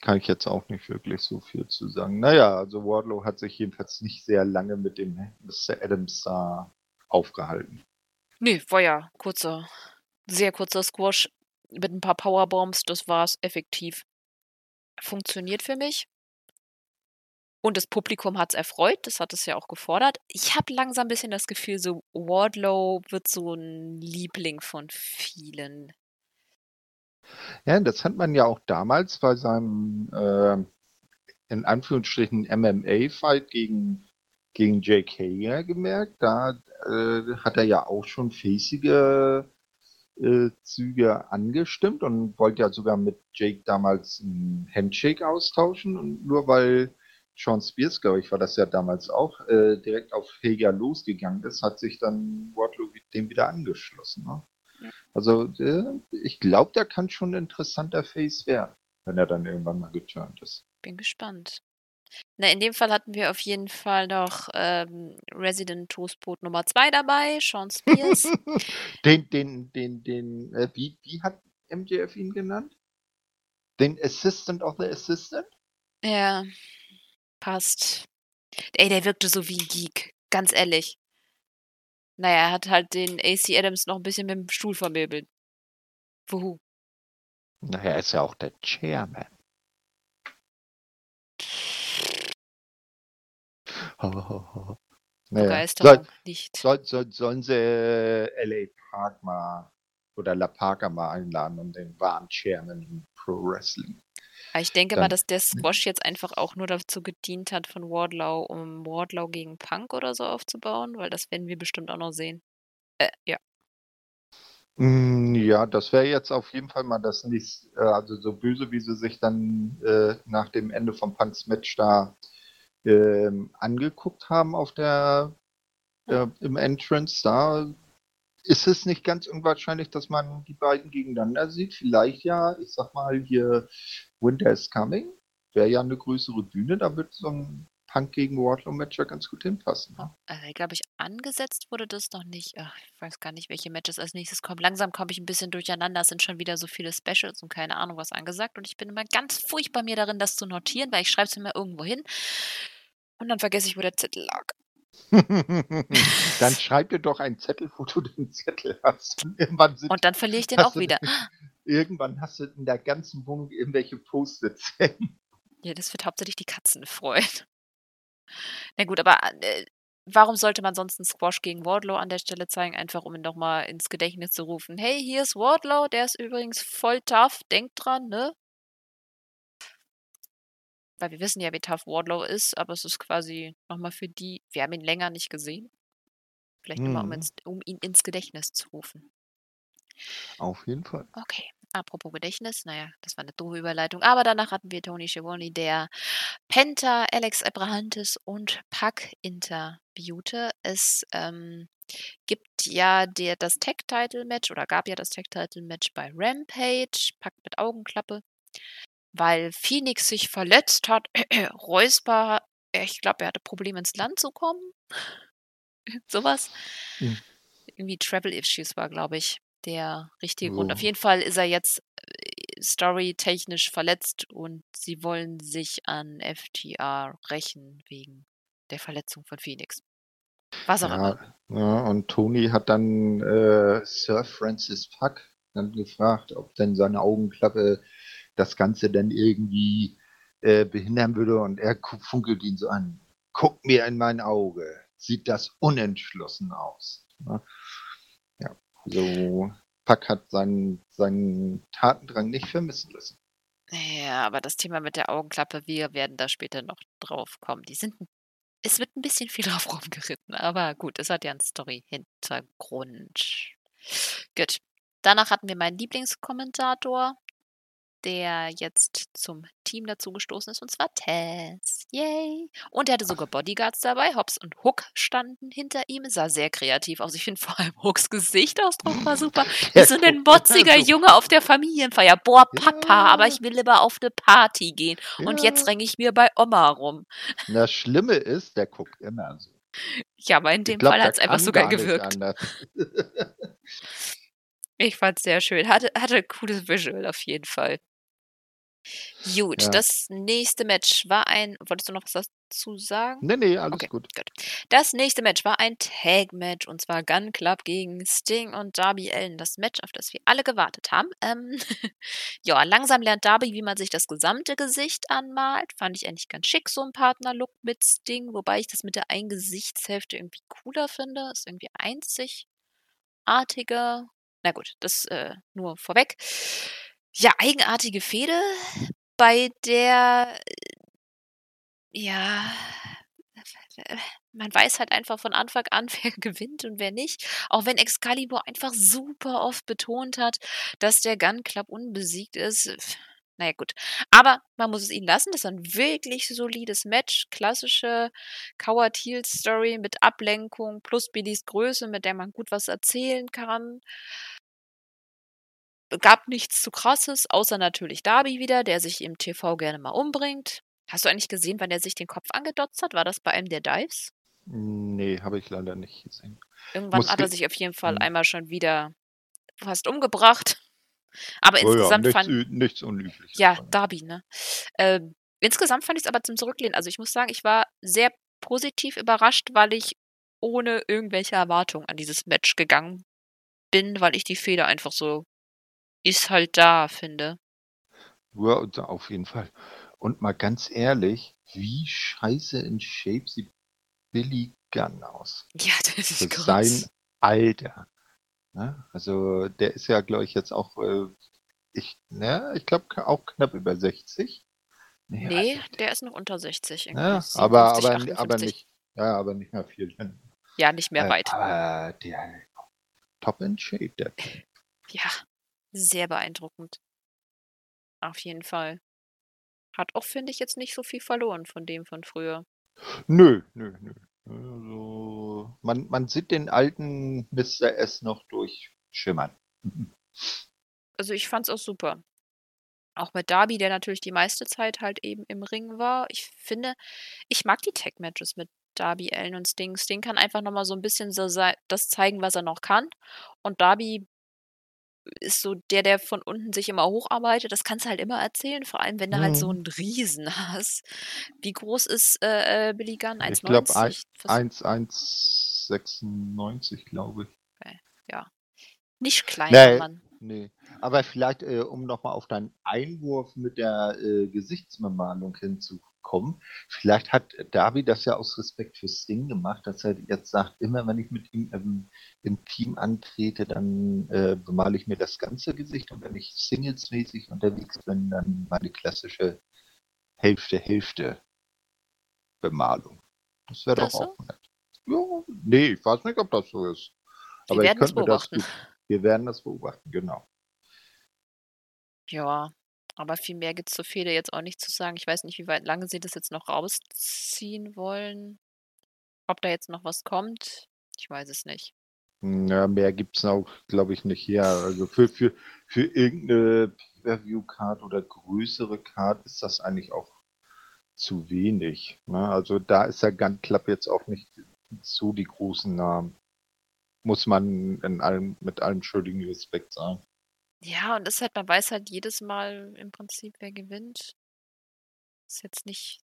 Kann ich jetzt auch nicht wirklich so viel zu sagen. Naja, also Wardlow hat sich jedenfalls nicht sehr lange mit dem Mr. Adams da aufgehalten.
Nee, war ja kurzer, sehr kurzer Squash mit ein paar Powerbombs. Das war's effektiv. Funktioniert für mich. Und das Publikum hat es erfreut, das hat es ja auch gefordert. Ich habe langsam ein bisschen das Gefühl, so Wardlow wird so ein Liebling von vielen.
Ja, das hat man ja auch damals bei seinem äh, in Anführungsstrichen MMA-Fight gegen, gegen Jake Hager gemerkt. Da äh, hat er ja auch schon fäßige äh, Züge angestimmt und wollte ja sogar mit Jake damals ein Handshake austauschen. Und nur weil Sean Spears, glaube ich, war das ja damals auch, äh, direkt auf Hager losgegangen ist, hat sich dann Wardlow dem wieder angeschlossen. Ne? Ja. Also äh, ich glaube, der kann schon ein interessanter Face werden, wenn er dann irgendwann mal geturnt ist.
Bin gespannt. Na, in dem Fall hatten wir auf jeden Fall noch ähm, Resident Toastbrot Nummer 2 dabei, Sean Spears.
den, den, den, den, äh, wie, wie hat MJF ihn genannt? Den Assistant of the Assistant?
Ja, passt. Ey, der wirkte so wie ein Geek, ganz ehrlich. Naja, er hat halt den AC Adams noch ein bisschen mit dem Stuhl vermöbelt. Wuhu.
Naja, er ist ja auch der Chairman. naja. soll, nicht. Soll, soll, sollen sie äh, LA Park mal oder La Parka mal einladen und den wahren Chairman Pro Wrestling.
Ich denke Dann, mal, dass der Squash jetzt einfach auch nur dazu gedient hat von Wardlow, um Wardlow gegen Punk oder so aufzubauen, weil das werden wir bestimmt auch noch sehen. Äh, ja.
Hm, ja, das wäre jetzt auf jeden Fall mal das nächste, äh, also so böse, wie sie sich dann äh, nach dem Ende vom Punks Match da ähm, angeguckt haben auf der äh, im Entrance, da ist es nicht ganz unwahrscheinlich, dass man die beiden gegeneinander sieht. Vielleicht ja, ich sag mal hier Winter is Coming. Wäre ja eine größere Bühne, da wird so ein Punk gegen Wardlow Match ja ganz gut hinpassen. Ne?
Also, glaube ich, angesetzt wurde das noch nicht. Ach, ich weiß gar nicht, welche Matches als nächstes kommen. Langsam komme ich ein bisschen durcheinander. Es sind schon wieder so viele Specials und keine Ahnung, was angesagt. Und ich bin immer ganz furchtbar mir darin, das zu notieren, weil ich schreibe es immer irgendwo hin. Und dann vergesse ich, wo der Zettel lag.
dann schreib dir doch einen Zettel, wo du den Zettel hast. Und, irgendwann
sind, und dann verliere ich den auch wieder.
irgendwann hast du in der ganzen Wohnung irgendwelche Post-its hängen.
Ja, das wird hauptsächlich die Katzen freuen. Na gut, aber äh, warum sollte man sonst einen Squash gegen Wardlow an der Stelle zeigen? Einfach um ihn doch mal ins Gedächtnis zu rufen. Hey, hier ist Wardlow, der ist übrigens voll tough, denkt dran, ne? Weil wir wissen ja, wie tough Wardlow ist, aber es ist quasi nochmal für die, wir haben ihn länger nicht gesehen. Vielleicht nochmal, um, mhm. um ihn ins Gedächtnis zu rufen.
Auf jeden Fall.
Okay. Apropos Gedächtnis, naja, das war eine doofe Überleitung. Aber danach hatten wir Tony Schiavone, der Penta, Alex Abrahantes und Pack interviewte. Es ähm, gibt ja der, das Tag-Title-Match oder gab ja das Tag-Title-Match bei Rampage, Pack mit Augenklappe, weil Phoenix sich verletzt hat. Räusper, ich glaube, er hatte Probleme ins Land zu kommen. Sowas. Hm. Irgendwie Travel Issues war, glaube ich der richtige Grund. Auf jeden Fall ist er jetzt äh, storytechnisch verletzt und sie wollen sich an FTR rächen wegen der Verletzung von Phoenix. Was auch ja, immer.
Ja, und Tony hat dann äh, Sir Francis Puck dann gefragt, ob denn seine Augenklappe das Ganze dann irgendwie äh, behindern würde und er funkelt ihn so an. Guck mir in mein Auge. Sieht das unentschlossen aus. Ne? So, Pack hat seinen, seinen Tatendrang nicht vermissen lassen.
Ja, aber das Thema mit der Augenklappe, wir werden da später noch drauf kommen. Die sind, es wird ein bisschen viel drauf rumgeritten, aber gut, es hat ja einen Story-Hintergrund. Gut. Danach hatten wir meinen Lieblingskommentator, der jetzt zum Team dazugestoßen ist, und zwar Tess. Yay! Und er hatte sogar Bodyguards dabei. Hobbs und Hook standen hinter ihm. Sah sehr kreativ aus. Ich finde vor allem Hooks Gesichtsausdruck war super. Wie so ein motziger Junge auf der Familienfeier. Boah, Papa, ja. aber ich will lieber auf eine Party gehen. Ja. Und jetzt renne ich mir bei Oma rum.
Das Schlimme ist, der guckt immer so.
Ja, aber in dem glaub, Fall hat es einfach sogar gewirkt. ich fand es sehr schön. Hatte, hatte ein cooles Visual auf jeden Fall. Gut,
Ja.
das nächste Match war ein. Wolltest du noch was dazu sagen?
Nee, nee, alles
Okay,
gut.
gut. Das nächste Match war ein Tag-Match und zwar Gun Club gegen Sting und Darby Allen. Das Match, auf das wir alle gewartet haben. Ähm, ja, langsam lernt Darby, wie man sich das gesamte Gesicht anmalt. Fand ich eigentlich ganz schick, so ein Partnerlook mit Sting, wobei ich das mit der einen Gesichtshälfte irgendwie cooler finde. Ist irgendwie einzigartiger. Na gut, das äh, nur vorweg. Ja, eigenartige Fehde, bei der ja, man weiß halt einfach von Anfang an, wer gewinnt und wer nicht. Auch wenn Excalibur einfach super oft betont hat, dass der Gun Club unbesiegt ist. Naja, gut. Aber man muss es ihnen lassen. Das ist ein wirklich solides Match. Klassische Coward Heel Story mit Ablenkung plus Billys Größe, mit der man gut was erzählen kann. Gab nichts zu krasses, außer natürlich Darby wieder, der sich im TV gerne mal umbringt. Hast du eigentlich gesehen, wann er sich den Kopf angedotzt hat? War das bei einem der Dives?
Nee, habe ich leider nicht gesehen.
Irgendwann
Muss
hat er sich auf jeden Fall
Hm.
einmal schon wieder fast umgebracht. Aber
Oh ja,
insgesamt
nichts,
fand
nichts Unübliches.
ja. Darby, ne? Ähm, insgesamt fand ich es aber zum Zurücklehnen. Also ich muss sagen, ich war sehr positiv überrascht, weil ich ohne irgendwelche Erwartungen an dieses Match gegangen bin, weil ich die Feder einfach so ist halt da finde.
Ja, und auf jeden Fall. Und mal ganz ehrlich, wie scheiße in Shape sieht Billy Gunn aus?
Ja, das ist
Für
krass.
sein Alter. Ne? Also der ist ja, glaube ich, jetzt auch, äh, ich, ne, ich glaube auch knapp über 60. Nee,
Nee,
also,
der ist noch unter 60 irgendwie.
ja,
57,
aber, aber,
58.
aber nicht, ja, aber nicht mehr viel.
Ja, nicht mehr
Äh,
weit.
Aber der top in Shape, der
Ja, sehr beeindruckend. Auf jeden Fall. Hat auch, finde ich, jetzt nicht so viel verloren von dem von früher.
Nö, nö, nö. Also, man, man sieht den alten Mr. S noch durchschimmern.
Also ich fand's auch super. Auch mit Darby, der natürlich die meiste Zeit halt eben im Ring war. Ich finde, ich mag die Tag-Matches mit Darby, Allen und Sting. Sting kann einfach nochmal so ein bisschen so das zeigen, was er noch kann. Und Darby ist so der, der von unten sich immer hocharbeiten. Das kannst du halt immer erzählen, vor allem wenn du halt so
Mhm.
einen Riesen hast. Wie groß ist äh, äh, Billy Gunn?
Ich glaube
1,90? Was-
1,196, glaube ich.
Nicht klein,
Nee.
Mann.
Nee. Aber vielleicht, äh, um nochmal auf deinen Einwurf mit der äh, Gesichtsbemalung hinzukommen, vielleicht hat Darby das ja aus Respekt für Sting gemacht, dass er jetzt sagt, immer wenn ich mit ihm ähm, im Team antrete, dann äh, bemale ich mir das ganze Gesicht und wenn ich singlesmäßig unterwegs bin, dann meine klassische Hälfte-Hälfte-Bemalung. Das wäre doch
so?
auch nett. Ja, nee, ich weiß nicht, ob das so ist.
Wir
Aber ich könnte mir das
beobachten.
gut. Wir werden das beobachten, genau.
Ja, aber viel mehr gibt's zur Fehde jetzt auch nicht zu sagen. Ich weiß nicht, wie weit lange sie das jetzt noch rausziehen wollen. Ob da jetzt noch was kommt, ich weiß es nicht.
Ja, mehr gibt's auch, glaube ich, nicht hier. Also für, für, für irgendeine Pay-Per-View-Card oder größere Card ist das eigentlich auch zu wenig. Ne? Also da ist der Gun Club jetzt auch nicht so die großen Namen. Muss man in allem, mit allem schuldigen Respekt sagen.
Ja, und das ist halt, man weiß halt jedes Mal im Prinzip, wer gewinnt. Ist jetzt nicht,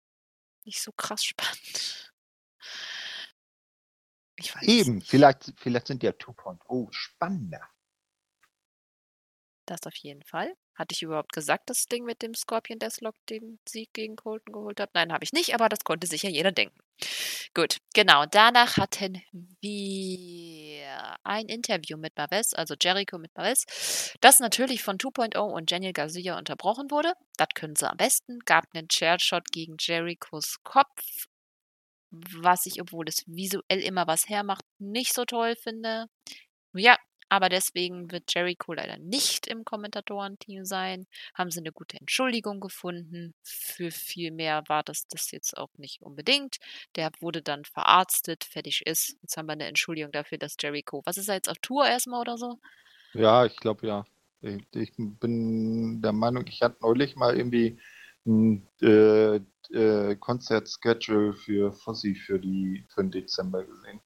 nicht so krass spannend. Ich weiß
Eben, vielleicht, vielleicht sind ja 2.0 spannender.
Das auf jeden Fall. Hatte ich überhaupt gesagt, das Ding mit dem Scorpion Deathlock den Sieg gegen Colton geholt hat? Nein, habe ich nicht, aber das konnte sich ja jeder denken. Gut, genau. Danach hatten wir ein Interview mit Marves, also Jericho mit Marves, das natürlich von 2.0 und Daniel Garcia unterbrochen wurde. Das können sie am besten. Gab einen Chairshot gegen Jerichos Kopf, was ich, obwohl es visuell immer was hermacht, nicht so toll finde. Ja, aber deswegen wird Jericho leider nicht im Kommentatorenteam sein. Haben sie eine gute Entschuldigung gefunden. Für viel mehr war das das jetzt auch nicht unbedingt. Der wurde dann verarztet, fertig ist. Jetzt haben wir eine Entschuldigung dafür, dass Jericho. Was ist er jetzt auf Tour erstmal oder so?
Ja, ich glaube ja. Ich, ich bin der Meinung, ich hatte neulich mal irgendwie ein äh, äh, Konzert-Schedule für Fossi für, die, für den Dezember gesehen.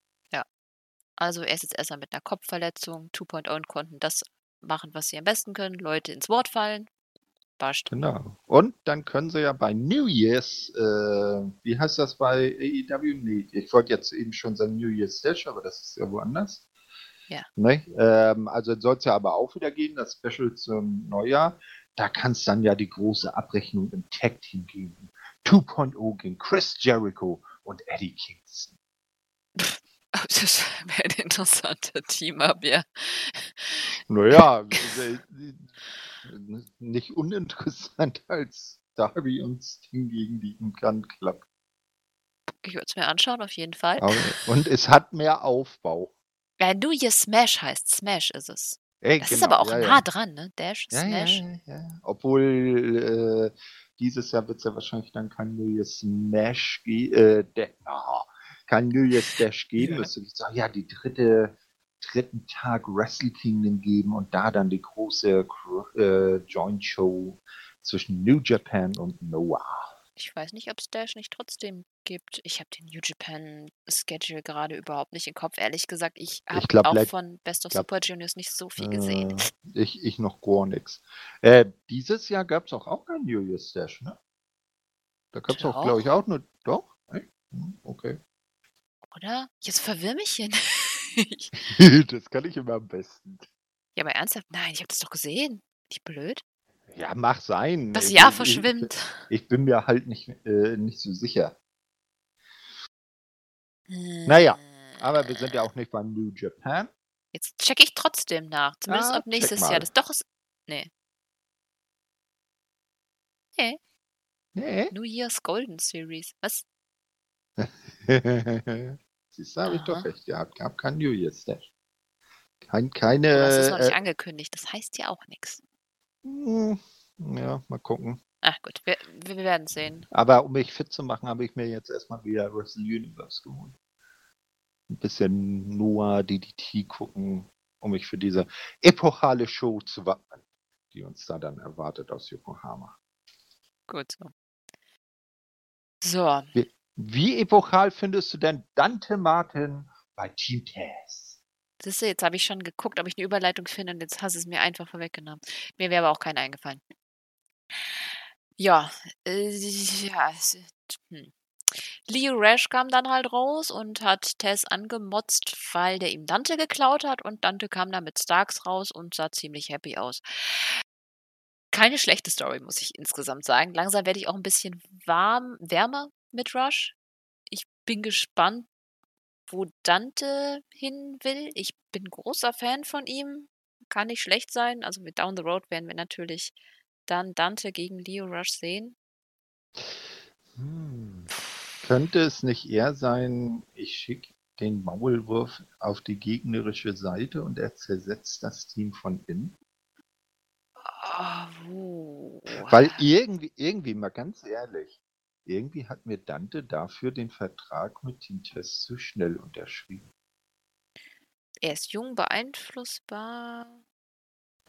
Also er ist jetzt erstmal mit einer Kopfverletzung. 2.0 konnten das machen, was sie am besten können. Leute ins Wort fallen. Passt.
Genau. Und dann können sie ja bei New Year's, äh, wie heißt das bei AEW? Nee, ich wollte jetzt eben schon sagen New Year's Dash, aber das ist ja woanders.
Ja.
Ne? Ähm, also soll es ja aber auch wieder gehen, das Special zum Neujahr. Da kann es dann ja die große Abrechnung im Tag-Team geben. 2.0 gegen Chris Jericho und Eddie Kingston.
Das wäre ein interessanter Team-Up, ja.
Naja, äh, nicht uninteressant als Darby und Sting gegen die Gun Club.
Ich würde es mir anschauen, auf jeden Fall.
Aber, und es hat mehr Aufbau.
Ja, New Year Smash heißt. Smash ist es.
Ey,
Das
genau,
ist aber auch
ja,
nah
ja.
dran, ne? Dash,
Ja,
Smash.
ja. Obwohl äh, dieses Jahr wird es ja wahrscheinlich dann kein New Year's Smash geben. Äh, Da- kein New Year's Dash geben.
Ja.
Es wird so, ja, die dritte, dritten Tag Wrestle Kingdom geben und da dann die große äh, Joint Show zwischen New Japan und Noah.
Ich weiß nicht, ob es Dash nicht trotzdem gibt. Ich habe den New Japan Schedule gerade überhaupt nicht im Kopf. Ehrlich gesagt, ich habe auch von Best of
glaub-
Super Juniors nicht so viel gesehen.
Äh, ich, ich noch gar nichts. Äh, dieses Jahr gab es auch, auch kein New Year's Dash, ne? Da gab es auch, glaube ich, auch nur. Doch? Hm, Okay.
Oder? Jetzt verwirr mich hin.
das kann ich immer am besten.
ja, aber ernsthaft? Nein, ich habe das doch gesehen. Nicht blöd.
Ja, mach sein.
Das
Ich-
Jahr
ich-
verschwimmt.
Ich, ich bin mir halt nicht, äh, nicht so sicher. Naja, Aber wir sind ja auch nicht beim New Japan.
Jetzt checke ich trotzdem nach. Zumindest
Ah,
ob nächstes. Jahr. Das doch ist. Nee.
Nee.
New Year's Golden Series. Was?
Siehst du, habe ich doch recht gehabt. Gab kein New Year's Dash. Kein, keine.
Aber es ist noch nicht
äh,
angekündigt. Das heißt ja auch nichts.
hm, ja, mal gucken.
Ach gut, wir, wir werden sehen.
Aber um mich fit zu machen, habe ich mir jetzt erstmal wieder Wrestle Universe geholt. Ein bisschen Noah DDT gucken, um mich für diese epochale Show zu wappnen, die uns da dann erwartet aus Yokohama.
Gut so. So,
Wie epochal findest du denn Dante Martin bei Team Taz?
siehst du, jetzt habe ich schon geguckt, ob ich eine Überleitung finde und jetzt hast du es mir einfach vorweggenommen. Mir wäre aber auch keine eingefallen. Ja, äh, ja, hm. Leo Rash kam dann halt raus und hat Tess angemotzt, weil der ihm Dante geklaut hat und Dante kam dann mit Starks raus und sah ziemlich happy aus. Keine schlechte Story, muss ich insgesamt sagen. Langsam werde ich auch ein bisschen warm, wärmer mit Rush. Ich bin gespannt, wo Dante hin will. Ich bin großer Fan von ihm. Kann nicht schlecht sein. Also mit Down the Road werden wir natürlich dann Dante gegen Leo Rush sehen.
Hm. Könnte es nicht eher sein, ich schicke den Maulwurf auf die gegnerische Seite und er zersetzt das Team von innen?
Wo?
Weil irgendwie, irgendwie, mal ganz ehrlich, irgendwie hat mir Dante dafür den Vertrag mit Team Test zu schnell unterschrieben.
Er ist jung, beeinflussbar.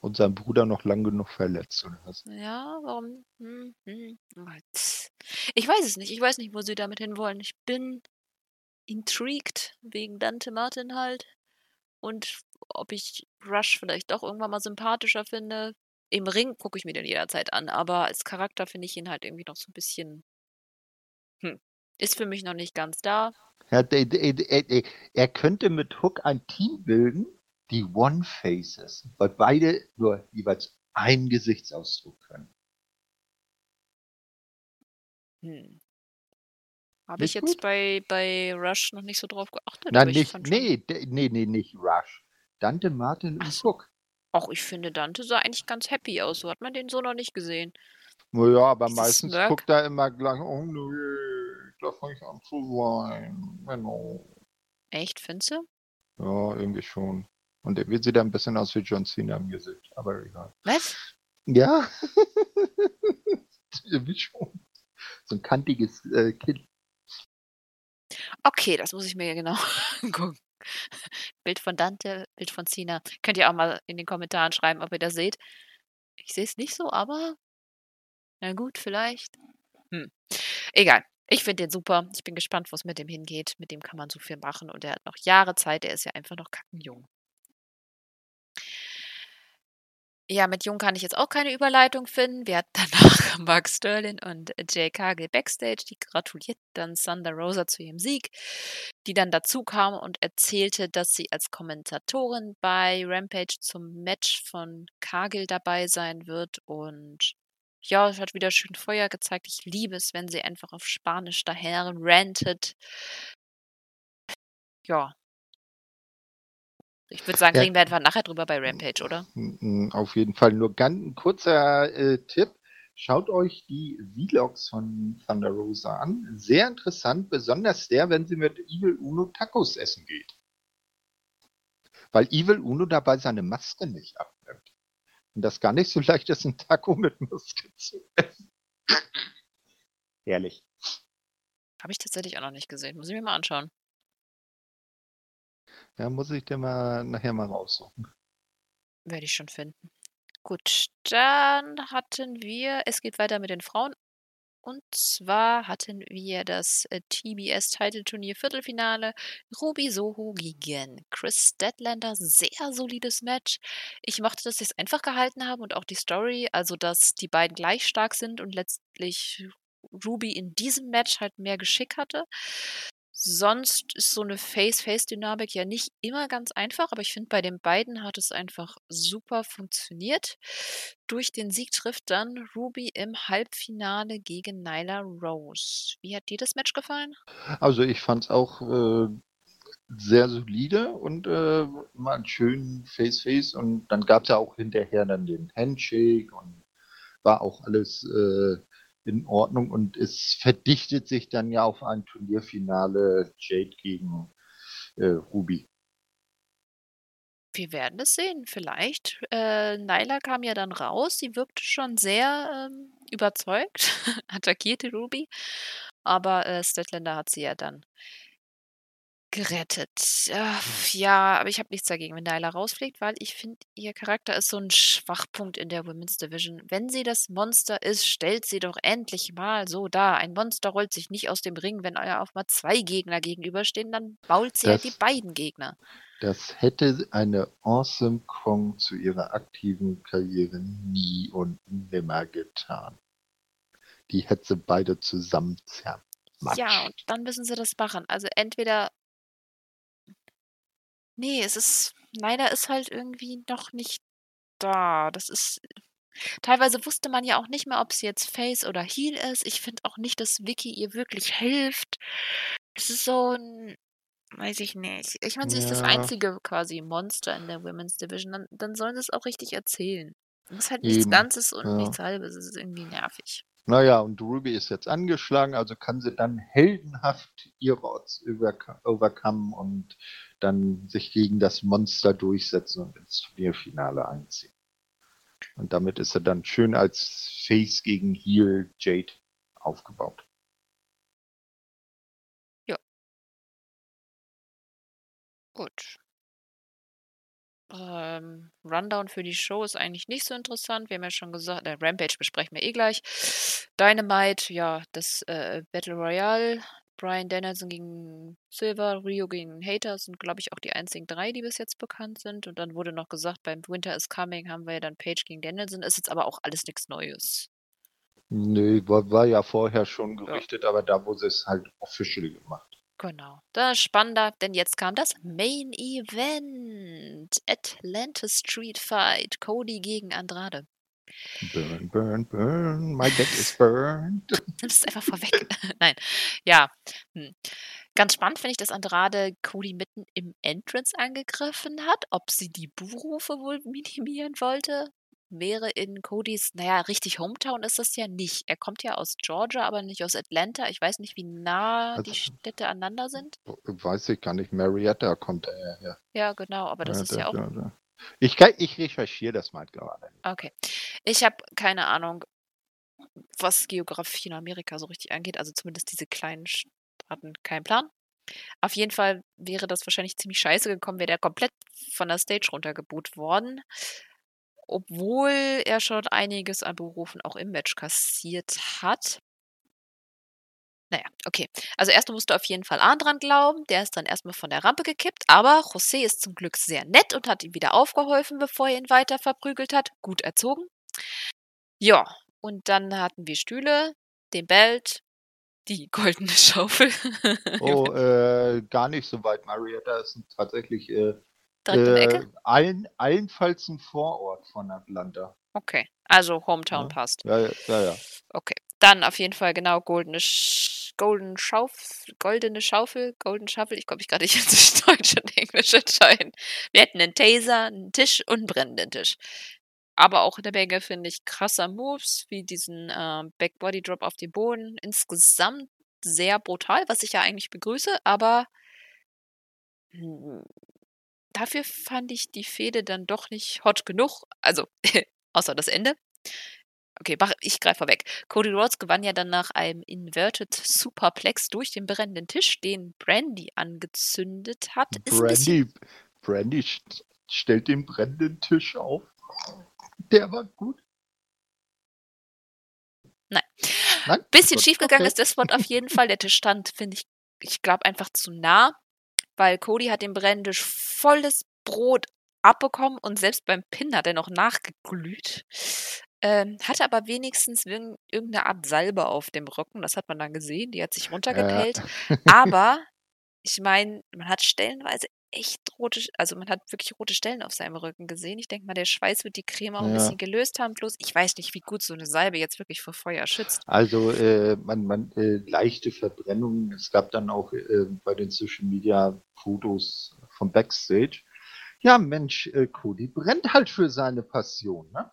Und sein Bruder noch lang genug verletzt, oder was?
Ja, warum? Hm, hm. Ich weiß es nicht. Ich weiß nicht, wo sie damit hinwollen. Ich bin intrigued wegen Dante Martin halt. Und ob ich Rush vielleicht doch irgendwann mal sympathischer finde. Im Ring gucke ich mir den jederzeit an, aber als Charakter finde ich ihn halt irgendwie noch so ein bisschen. Hm. Ist für mich noch nicht ganz da.
Er, der- er könnte mit Hook ein Team bilden, die One Faces, weil beide nur jeweils einen Gesichtsausdruck können.
Hm. Habe ich jetzt
gut?
bei, bei Rush noch nicht so drauf geachtet.
Nein, nicht, nee, nee, nee, nicht Rush. Dante Martin
Ach
und. Hook.
Auch ich finde, Dante sah eigentlich ganz happy aus. So hat man den so noch nicht gesehen.
Naja, aber
Dieses
meistens
Smirk.
guckt er immer gleich, oh nee, da fange ich an zu weinen. Genau.
Echt, findest du?
Ja, irgendwie schon. Und er sieht ein bisschen aus wie John Cena im Gesicht, aber egal.
Was?
Ja. irgendwie schon. So ein kantiges äh, Kind.
Okay, das muss ich mir genau angucken. Bild von Dante, Bild von Cena. Könnt ihr auch mal in den Kommentaren schreiben, ob ihr das seht. Ich sehe es nicht so, aber na gut, vielleicht. Hm. Egal. Ich finde den super. Ich bin gespannt, wo es mit dem hingeht. Mit dem kann man so viel machen und er hat noch Jahre Zeit. Er ist ja einfach noch kackenjung. Ja, mit Jung kann ich jetzt auch keine Überleitung finden. Wir hatten danach Mark Sterling und Jay Cargill backstage. Die gratuliert dann Thunder Rosa zu ihrem Sieg, die dann dazu kam und erzählte, dass sie als Kommentatorin bei Rampage zum Match von Cargill dabei sein wird. Und ja, es hat wieder schön Feuer gezeigt. Ich liebe es, wenn sie einfach auf Spanisch daher rantet. Ja, ich würde sagen,
Ja.
reden wir einfach nachher drüber bei Rampage, oder?
Auf jeden Fall nur ganz ein kurzer äh, Tipp. Schaut euch die Vlogs von Thunder Rosa an. Sehr interessant, besonders der, wenn sie mit Evil Uno Tacos essen geht. Weil Evil Uno dabei seine Maske nicht abnimmt. Und das gar nicht so leicht ist, ein Taco mit Maske zu essen. Herrlich.
Habe ich tatsächlich auch noch nicht gesehen. Muss ich mir mal anschauen.
Ja, muss ich dir mal nachher mal raussuchen.
Werde ich schon finden. Gut, dann hatten wir, es geht weiter mit den Frauen. Und zwar hatten wir das äh, TBS Title Turnier Viertelfinale. Ruby Soho gegen Chris Statlander. Sehr solides Match. Ich mochte, dass sie es einfach gehalten haben und auch die Story, also dass die beiden gleich stark sind und letztlich Ruby in diesem Match halt mehr Geschick hatte. Sonst ist so eine Face-Face-Dynamik ja nicht immer ganz einfach, aber ich finde, bei den beiden hat es einfach super funktioniert. Durch den Sieg trifft dann Ruby im Halbfinale gegen Nyla Rose. Wie hat dir das Match gefallen?
Also ich fand es auch äh, sehr solide und äh, mal einen schönen Face-Face und dann gab es ja auch hinterher dann den Handshake und war auch alles äh, in Ordnung und es verdichtet sich dann ja auf ein Turnierfinale Jade gegen äh, Ruby.
Wir werden es sehen, vielleicht. Äh, Nyla kam ja dann raus. Sie wirkte schon sehr ähm, überzeugt, attackierte Ruby. Aber äh, Statlander hat sie ja dann gerettet. Äh, ja, aber ich habe nichts dagegen, wenn Nyla rausfliegt, weil ich finde, ihr Charakter ist so ein Schwachpunkt in der Women's Division. Wenn sie das Monster ist, stellt sie doch endlich mal so dar. Ein Monster rollt sich nicht aus dem Ring, wenn euer auf mal zwei Gegner gegenüberstehen, dann bault sie halt
Das-
die beiden Gegner.
Das hätte eine Awesome Kong zu ihrer aktiven Karriere nie und nimmer getan. Die hätte sie beide zusammen zermatscht.
Ja, und dann müssen sie das machen. Also entweder. Nee, es ist. Leider ist halt irgendwie noch nicht da. Das ist. Teilweise wusste man ja auch nicht mehr, ob sie jetzt Face oder Heel ist. Ich finde auch nicht, dass Vicky ihr wirklich hilft. Es ist so ein. Weiß ich nicht. Ich meine, sie ist das
Ja.
einzige quasi Monster in der Women's Division. Dann, dann sollen sie es auch richtig erzählen. Es ist halt nichts
Eben,
Ganzes und
ja.
nichts Halbes. Es ist irgendwie nervig.
Naja, und Ruby ist jetzt angeschlagen, also kann sie dann heldenhaft ihre Odds overcome und dann sich gegen das Monster durchsetzen und ins Turnierfinale einziehen. Und damit ist er dann schön als Face gegen Heel Jade aufgebaut.
Gut. Ähm, Rundown für die Show ist eigentlich nicht so interessant. Wir haben ja schon gesagt, äh, Rampage besprechen wir eh gleich. Dynamite, ja, das äh, Battle Royale. Brian Danielson gegen Silver, Rio gegen Hater sind, glaube ich, auch die einzigen drei, die bis jetzt bekannt sind. Und dann wurde noch gesagt, beim Winter is Coming haben wir ja dann Page gegen Danielson. Ist jetzt aber auch alles nichts Neues.
Nö, war, war ja vorher schon gerichtet, aber da wurde es halt official gemacht.
Genau. Das ist spannender, denn jetzt kam das Main Event. Atlanta Street Fight. Cody gegen Andrade.
Burn, burn, burn, my deck is burned.
Nimm es einfach vorweg. Nein. Ja. Hm. Ganz spannend finde ich, dass Andrade Cody mitten im Entrance angegriffen hat. Ob sie die Buhrufe wohl minimieren wollte, wäre in Codys, naja, richtig Hometown ist das ja nicht. Er kommt ja aus Georgia, aber nicht aus Atlanta. Ich weiß nicht, wie nah die
Also-
Städte aneinander sind.
Weiß ich gar nicht, Marietta kommt er her.
Ja, genau, aber das ist ja auch
Ich, kann- ich recherchiere das mal gerade.
Okay. Ich habe keine Ahnung, was Geografie in Amerika so richtig angeht. Also zumindest diese kleinen Staaten, kein Plan. Auf jeden Fall wäre das wahrscheinlich ziemlich scheiße gekommen, wäre der komplett von der Stage runtergeboot worden. Obwohl er schon einiges an Berufen auch im Match kassiert hat. Naja, okay. Also erstmal musst du auf jeden Fall Ahn dran glauben. Der ist dann erstmal von der Rampe gekippt, aber José ist zum Glück sehr nett und hat ihm wieder aufgeholfen, bevor er ihn weiter verprügelt hat. Gut erzogen. Ja, und dann hatten wir Stühle, den Belt, die goldene Schaufel.
Oh, äh, gar nicht so weit. Marietta ist tatsächlich äh,
Direkt die
äh,
Ecke?
allen, allenfalls ein Vorort von Atlanta.
Okay, also Hometown
Ja.
passt.
Ja, ja, ja. ja.
Okay, dann auf jeden Fall genau goldene, Sch Golden Schauf goldene Schaufel, Golden Shuffle. Ich komme mich gerade nicht zwischen Deutsch und Englisch entscheiden. Wir hätten einen Taser, einen Tisch und einen brennenden Tisch. Aber auch eine Menge, finde ich, krasser Moves, wie diesen äh, Backbody Drop auf den Boden. Insgesamt sehr brutal, was ich ja eigentlich begrüße, aber hm, dafür fand ich die Fehde dann doch nicht hot genug. Also, außer das Ende. Okay, mach, ich greife vorweg. Cody Rhodes gewann ja dann nach einem Inverted Superplex durch den brennenden Tisch, den Brandy angezündet hat. Ist
Brandy, Brandy st- stellt den brennenden Tisch auf. Der war gut.
Nein.
Nein?
bisschen
Gut,
schiefgegangen
okay.
ist das Wort auf jeden Fall. Der Tisch stand, finde ich, ich glaube einfach zu nah, weil Cody hat den brennenden Tisch volles Brot abbekommen und selbst beim Pin hat er noch nachgeglüht. Ähm, hatte aber wenigstens irgendeine Art Salbe auf dem Rücken, das hat man dann gesehen, die hat sich runtergepellt. Aber ich meine, man hat stellenweise echt rote, also man hat wirklich rote Stellen auf seinem Rücken gesehen. Ich denke mal, der Schweiß wird die Creme auch ein
Ja.
bisschen gelöst haben. Bloß ich weiß nicht, wie gut so eine Salbe jetzt wirklich vor Feuer schützt.
Also äh, man, man äh, leichte Verbrennungen. Es gab dann auch äh, bei den Social Media Fotos vom Backstage. Ja, Mensch, äh, Cody brennt halt für seine Passion, ne?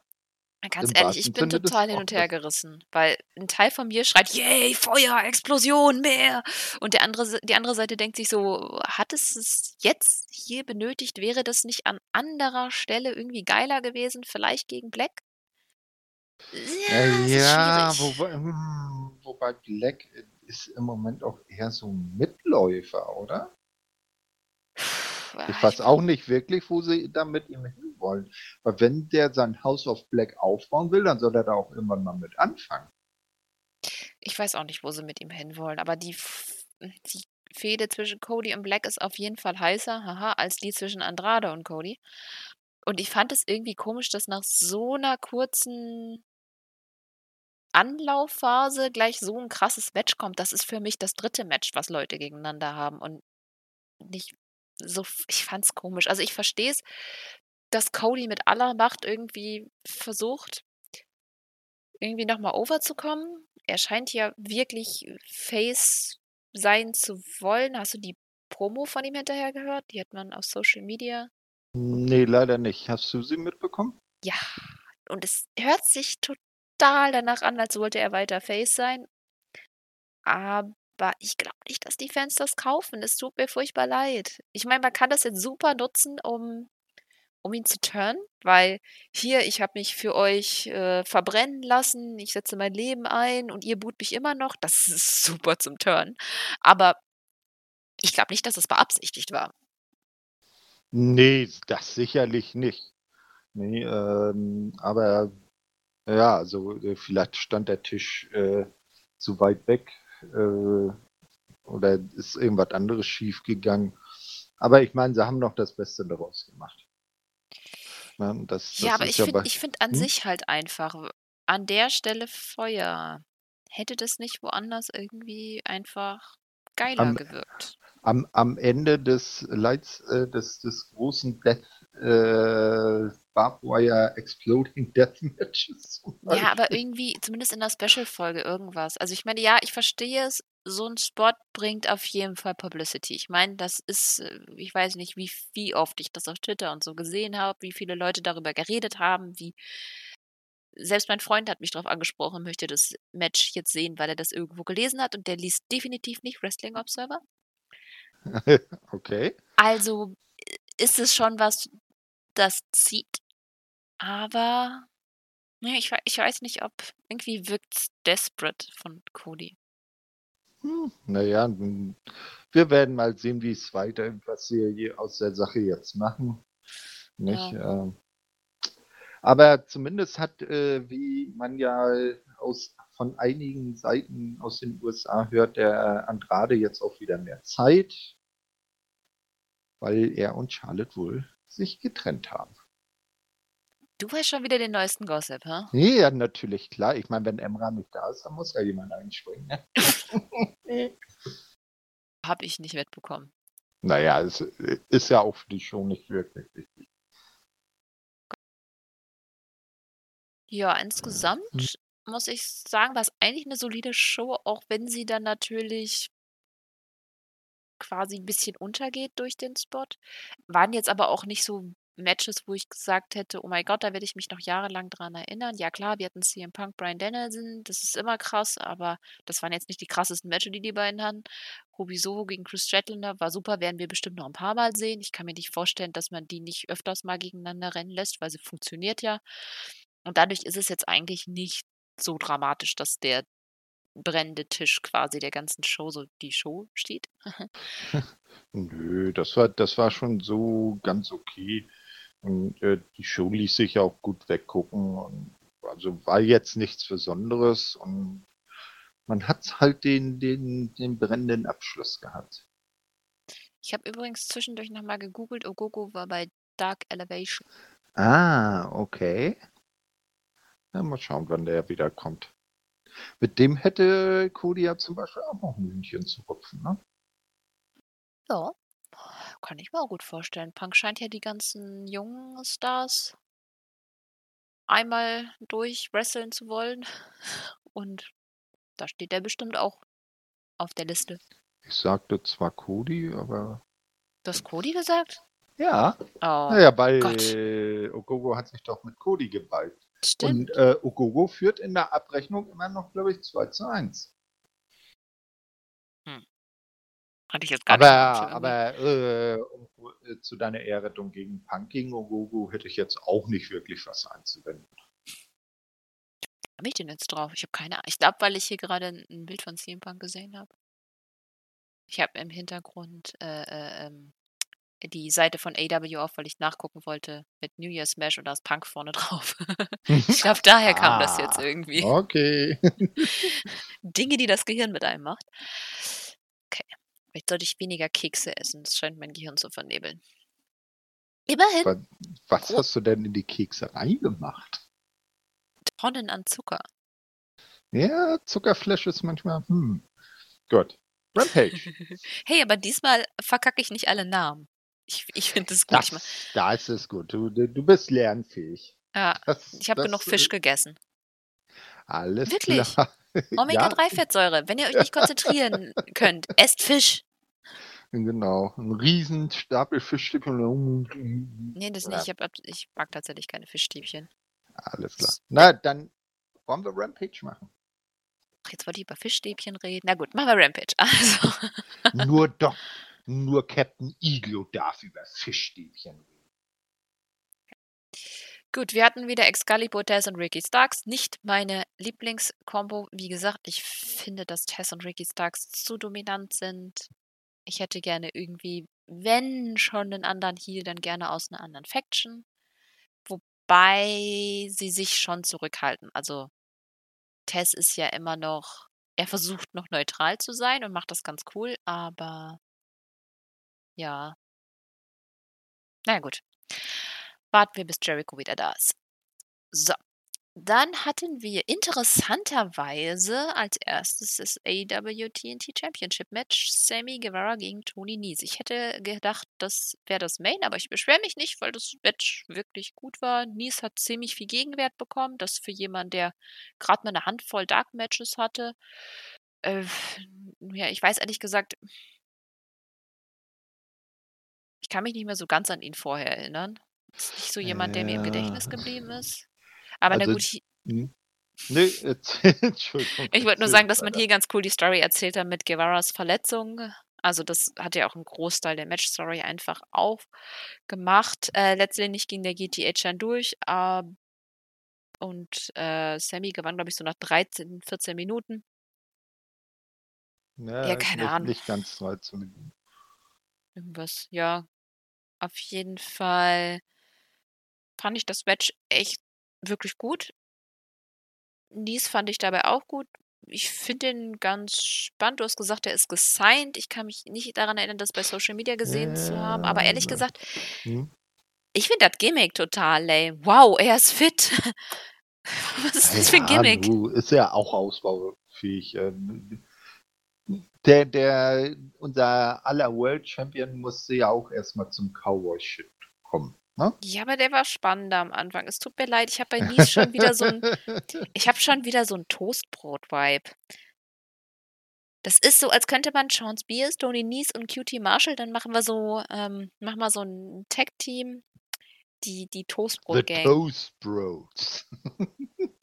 Ganz
Im
ehrlich, ich bin
Sinne
total hin und her gerissen, weil ein Teil von mir schreit, yay, Feuer, Explosion, mehr. Und der andere, die andere Seite denkt sich so, hat es es jetzt hier benötigt? Wäre das nicht an anderer Stelle irgendwie geiler gewesen? Vielleicht gegen Black? Ja,
Äh, ja, wobei, hm, wobei Black ist im Moment auch eher so ein Mitläufer, oder? Ich weiß auch nicht wirklich, wo sie da mit ihm hinwollen. Weil wenn der sein House of Black aufbauen will, dann soll er da auch irgendwann mal mit anfangen.
Ich weiß auch nicht, wo sie mit ihm hinwollen, aber die, die Fehde zwischen Cody und Black ist auf jeden Fall heißer, haha, als die zwischen Andrade und Cody. Und ich fand es irgendwie komisch, dass nach so einer kurzen Anlaufphase gleich so ein krasses Match kommt. Das ist für mich das dritte Match, was Leute gegeneinander haben und nicht so. Ich fand's komisch. Also ich verstehe es, dass Cody mit aller Macht irgendwie versucht, irgendwie nochmal overzukommen. Er scheint ja wirklich Face sein zu wollen. Hast du die Promo von ihm hinterher gehört? Die hat man auf Social Media.
Nee, leider nicht. Hast du sie mitbekommen?
Ja, und es hört sich total danach an, als wollte er weiter Face sein. Aber ich glaube nicht, dass die Fans das kaufen. Es tut mir furchtbar leid. Ich meine, man kann das jetzt super nutzen, um, um ihn zu turnen, weil hier, ich habe mich für euch äh, verbrennen lassen, ich setze mein Leben ein und ihr boot mich immer noch. Das ist super zum Turn. Aber ich glaube nicht, dass es beabsichtigt war.
Nee, das sicherlich nicht. Nee, ähm, aber ja, also äh, vielleicht stand der Tisch äh, zu weit weg äh, oder ist irgendwas anderes schief gegangen. Aber ich meine, sie haben noch das Beste daraus gemacht. Ja, das,
Ja,
das
aber ich
ja
finde find an
Hm?
sich halt einfach, an der Stelle Feuer. Hätte das nicht woanders irgendwie einfach geiler
Am-
gewirkt?
am, am Ende des Lights, äh, des, des großen Death äh, Barbed Wire Exploding Death Matches. zum
Ja, aber irgendwie, zumindest in der Special-Folge, irgendwas. Also ich meine, ja, ich verstehe es, so ein Spot bringt auf jeden Fall Publicity. Ich meine, das ist, äh, ich weiß nicht, wie, wie oft ich das auf Twitter und so gesehen habe, wie viele Leute darüber geredet haben, wie selbst mein Freund hat mich darauf angesprochen, möchte das Match jetzt sehen, weil er das irgendwo gelesen hat und der liest definitiv nicht Wrestling Observer.
okay.
Also ist es schon was, das zieht, aber ja, ich, ich weiß nicht, ob irgendwie wirkt desperate von Cody.
Hm, naja, wir werden mal sehen, wie es weiter, was sie aus der Sache jetzt machen. Nicht? Ähm, aber zumindest hat, äh, wie man ja aus von einigen Seiten aus den USA hört der Andrade jetzt auch wieder mehr Zeit, weil er und Charlotte wohl sich getrennt haben.
Du weißt schon wieder den neuesten Gossip, hä?
Nee, ja, natürlich, klar. Ich meine, wenn Emra nicht da ist, dann muss ja jemand einspringen, ne?
Hab ich nicht mitbekommen.
Naja, es ist ja auch für die Show nicht wirklich wichtig.
Ja, insgesamt
Hm.
muss ich sagen, war es eigentlich eine solide Show, auch wenn sie dann natürlich quasi ein bisschen untergeht durch den Spot. Waren jetzt aber auch nicht so Matches, wo ich gesagt hätte: „Oh mein Gott, da werde ich mich noch jahrelang dran erinnern.“ Ja klar, wir hatten CM Punk, Bryan Danielson, das ist immer krass, aber das waren jetzt nicht die krassesten Matches, die die beiden hatten. Ruby Soho gegen Chris Statlander war super, werden wir bestimmt noch ein paar Mal sehen. Ich kann mir nicht vorstellen, dass man die nicht öfters mal gegeneinander rennen lässt, weil sie funktioniert ja. Und dadurch ist es jetzt eigentlich nicht so dramatisch, dass der brennende Tisch quasi der ganzen Show so die Show steht.
Nö, das war, das war schon so ganz okay. Und äh, die Show ließ sich ja auch gut weggucken. Und also war jetzt nichts Besonderes. Und man hat halt den, den, den brennenden Abschluss gehabt.
Ich habe übrigens zwischendurch nochmal gegoogelt. Ogogo war bei Dark Elevation.
Ah, okay. Ja, mal schauen, wann der wieder kommt. Mit dem hätte Cody ja zum Beispiel auch noch ein Hühnchen zu rupfen, ne?
Ja, kann ich mir auch gut vorstellen. Punk scheint ja die ganzen jungen Stars einmal durch wresteln zu wollen. Und da steht er bestimmt auch auf der Liste.
Ich sagte zwar Cody, aber.
Du hast Cody gesagt?
Ja.
Oh,
Naja, bei
Gott.
Ogogo hat sich doch mit Cody geballt.
Stimmt.
Und äh, Ogogo führt in der Abrechnung immer noch, glaube ich, 2 zu 1.
Hatte ich jetzt gar nicht
Aber,
Schirm.
aber äh, um, äh, zu deiner Ehrrettung gegen Punk gegen Ogogo hätte ich jetzt auch nicht wirklich was einzuwenden.
habe ich denn jetzt drauf? Ich habe keine Ahnung. Ich glaube, weil ich hier gerade ein, ein Bild von CM Punk gesehen habe. Ich habe im Hintergrund äh, äh, ähm, die Seite von AW auf, weil ich nachgucken wollte mit New Year Smash und da ist Punk vorne drauf. ich glaube, daher kam das jetzt
Ah,
irgendwie.
Okay.
Dinge, die das Gehirn mit einem macht. Okay. Vielleicht sollte ich weniger Kekse essen. Das scheint mein Gehirn zu vernebeln. Immerhin
Was, was
Oh.
hast du denn in die Kekse reingemacht?
Tonnen an Zucker.
Ja, Zuckerflash ist manchmal, hm. Gut. Rampage.
hey, aber diesmal verkacke ich nicht alle Namen. Ich, ich finde es gut. Ich,
da ist es gut. Du, du bist lernfähig.
ja,
Das,
ich habe genug Fisch gegessen.
Alles
Wirklich?
klar.
Omega-3-Fettsäure. Wenn ihr euch nicht konzentrieren könnt, esst Fisch.
Genau. Ein riesen Stapel Fischstäbchen.
Nee, das nicht. Ich, hab, ich mag tatsächlich keine Fischstäbchen.
Alles klar. Na, dann wollen wir Rampage machen.
Ach, jetzt wollte ich über Fischstäbchen reden. Na gut, machen wir Rampage. Also,
nur doch, nur Captain Iglo darf über Fischstäbchen reden.
gut, wir hatten wieder Excalibur, Tess und Ricky Starks. Nicht meine Lieblingskombo. Wie gesagt, ich finde, dass Tess und Ricky Starks zu dominant sind. Ich hätte gerne irgendwie, wenn schon einen anderen Heal, dann gerne aus einer anderen Faction. Wobei sie sich schon zurückhalten. Also Tess ist ja immer noch, er versucht noch neutral zu sein und macht das ganz cool, aber ja. Na gut. Warten wir, bis Jericho wieder da ist. So. Dann hatten wir interessanterweise als erstes das AEW TNT Championship Match Sammy Guevara gegen Tony Nese. Ich hätte gedacht, das wäre das Main, aber ich beschwere mich nicht, weil das Match wirklich gut war. Nese hat ziemlich viel Gegenwert bekommen. Das für jemanden, der gerade mal eine Handvoll Dark Matches hatte. Äh, ja, ich weiß ehrlich gesagt, kann mich nicht mehr so ganz an ihn vorher erinnern. Ist nicht so jemand, der mir im Gedächtnis geblieben ist. Aber na
also-
gut, ich,
Hm? Nee, Entschuldigung.
ich wollte nur sagen, dass man hier ganz cool die Story erzählt hat mit Guevaras Verletzung. Also das hat ja auch einen Großteil der Match-Story einfach aufgemacht. Äh, letztendlich ging der GTH dann durch. Äh, und äh, Sammy gewann, glaube ich, so nach 13, 14 Minuten.
Ja,
Ja, keine
nicht,
Ahnung.
Nicht ganz 13 Minuten.
Irgendwas, ja. Auf jeden Fall fand ich das Match echt wirklich gut. Nies fand ich dabei auch gut. Ich finde den ganz spannend. Du hast gesagt, er ist gesigned. Ich kann mich nicht daran erinnern, das bei Social Media gesehen zu haben. Aber ehrlich
Ja.
gesagt,
Hm?
ich finde das Gimmick total lame. Wow, er ist fit. Was ist das für ein
Ja,
Gimmick?
nu, ist ja auch ausbaufähig. ähm. Der, der, unser aller World Champion musste ja auch erstmal zum Cowboy-Shit kommen. Ne?
Ja, aber der war spannender am Anfang. Es tut mir leid, ich habe bei Nies schon wieder so ein, ich habe schon wieder so ein Toastbrot-Vibe. Das ist so, als könnte man Sean Spears, Tony Nies und QT Marshall, dann machen wir so, ähm, machen wir so ein Tag-Team, die, die Toastbrot-Gang.
Toast Bros.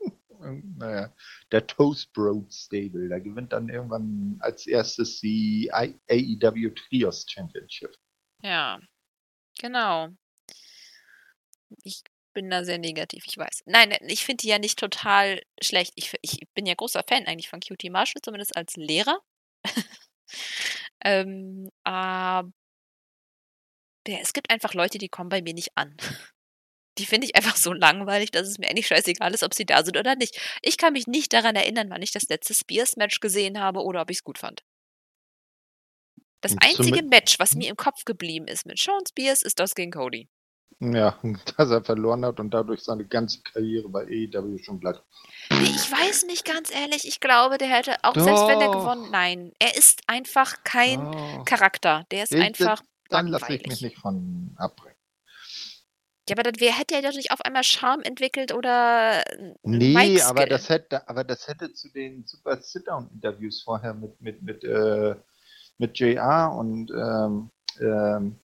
naja, der Toast Bros Stable. Da gewinnt dann irgendwann als erstes die AEW Trios Championship.
Ja, genau. Ich bin da sehr negativ, ich weiß. Nein, ich finde die ja nicht total schlecht. Ich, ich bin ja großer Fan eigentlich von QT Marshall, zumindest als Lehrer. ähm, aber es gibt einfach Leute, die kommen bei mir nicht an. Die finde ich einfach so langweilig, dass es mir eigentlich scheißegal ist, ob sie da sind oder nicht. Ich kann mich nicht daran erinnern, wann ich das letzte Spears-Match gesehen habe oder ob ich es gut fand. Das einzige Match, was mir im Kopf geblieben ist mit Sean Spears, ist das gegen Cody.
Ja, dass er verloren hat und dadurch seine ganze Karriere bei AEW schon bleibt.
Nee, ich weiß nicht ganz ehrlich. Ich glaube, der hätte, auch selbst wenn er
Doch.
gewonnen, nein, er ist einfach kein
Oh,
Charakter. Der ist
Ich-
einfach
dann lasse ich mich nicht von abbringen.
Ja, aber wär, hätte er doch nicht auf einmal Charme entwickelt oder äh,
Nee,
Mic-Skill.
aber das hätte, aber das hätte zu den Super Sit-Down-Interviews vorher mit, mit, mit, äh, mit JR und ähm, ähm,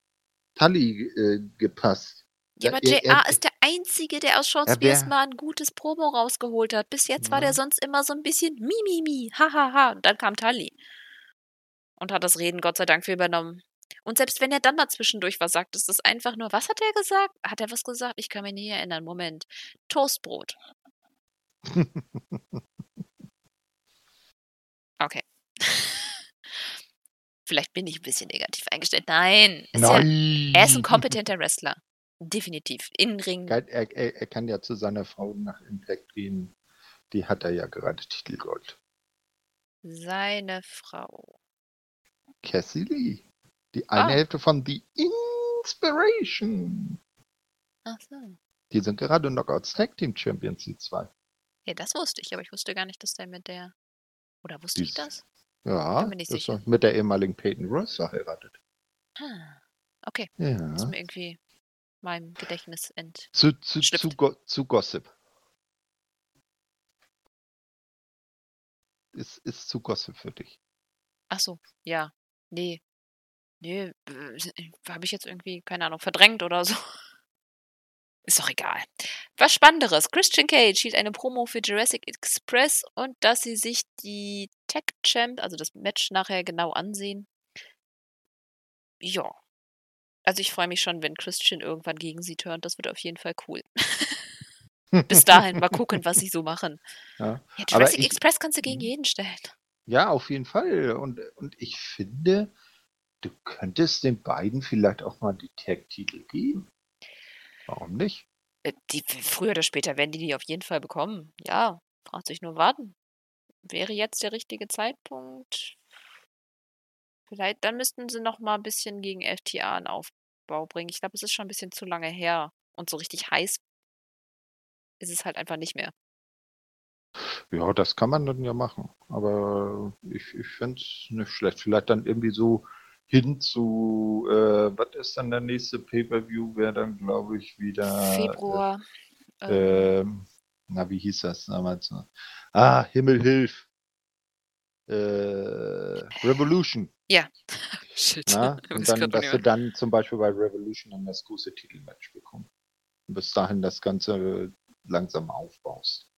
Tully äh, gepasst.
Ja,
Ja,
aber
er-
JR
er-
ist der Einzige, der aus
Er
Spears mal ein gutes Promo rausgeholt hat. Bis jetzt war der
Ja.
sonst immer so ein bisschen mi, mi, mi, ha, ha, ha. Und dann kam Tully. Und hat das Reden Gott sei Dank für übernommen. Und selbst wenn er dann mal zwischendurch was sagt, ist das einfach nur, was hat er gesagt? Hat er was gesagt? Ich kann mich nicht erinnern. Moment. Toastbrot. Okay. Vielleicht bin ich ein bisschen negativ eingestellt. Nein. Ist ja,
Nein!
er ist ein kompetenter Wrestler. Definitiv. Innenring.
Er, er, er kann ja zu seiner Frau nach Impact gehen. Die hat er ja gerade Titelgold.
Seine Frau.
Cassie Lee. Die eine
Ah.
Hälfte von The Inspiration.
Ach so.
Die sind gerade Knockouts Tag Team Champions, die zwei.
Ja, das wusste ich, aber ich wusste gar nicht, dass der mit der. Oder wusste ich
Dies-
das?
Ja, doch mit der ehemaligen Peyton Royce verheiratet.
Ah, okay.
Ja.
Ist mir irgendwie meinem Gedächtnis ent.
Zu, zu, zu, Go zu Gossip. Ist, ist zu Gossip für dich.
Ach so, ja. Nee. Nee, habe ich jetzt irgendwie, keine Ahnung, verdrängt oder so. Ist doch egal. Was Spannenderes. Christian Cage hielt eine Promo für Jurassic Express und dass sie sich die Tech Champ, also das Match nachher genau ansehen. Ja. Also ich freue mich schon, wenn Christian irgendwann gegen sie turnt. Das wird auf jeden Fall cool. Bis dahin mal gucken, was sie so machen.
Ja.
Ja, Jurassic
ich-
Express kannst du gegen
Mhm.
jeden stellen.
Ja, auf jeden Fall. Und, und ich finde, du könntest den beiden vielleicht auch mal die Tag-Titel geben. Warum nicht?
Äh, Die, früher oder später werden die die auf jeden Fall bekommen. Ja, braucht sich nur warten. Wäre jetzt der richtige Zeitpunkt? Vielleicht, dann müssten sie noch mal ein bisschen gegen FTA in Aufbau bringen. Ich glaube, es ist schon ein bisschen zu lange her. Und so richtig heiß ist es halt einfach nicht mehr.
Ja, das kann man dann ja machen. Aber ich, ich finde es nicht schlecht. Vielleicht dann irgendwie so hin zu, äh, was ist dann der nächste Pay-Per-View? Wäre dann, glaube ich, wieder.
Februar.
Äh,
ähm,
na, wie hieß das damals? noch? Ah, Himmel hilf. Äh, Revolution.
Shit.
Na? Und dann, dass wir dann zum Beispiel bei Revolution dann das große Titelmatch bekommen. Und bis dahin das Ganze langsam aufbaust.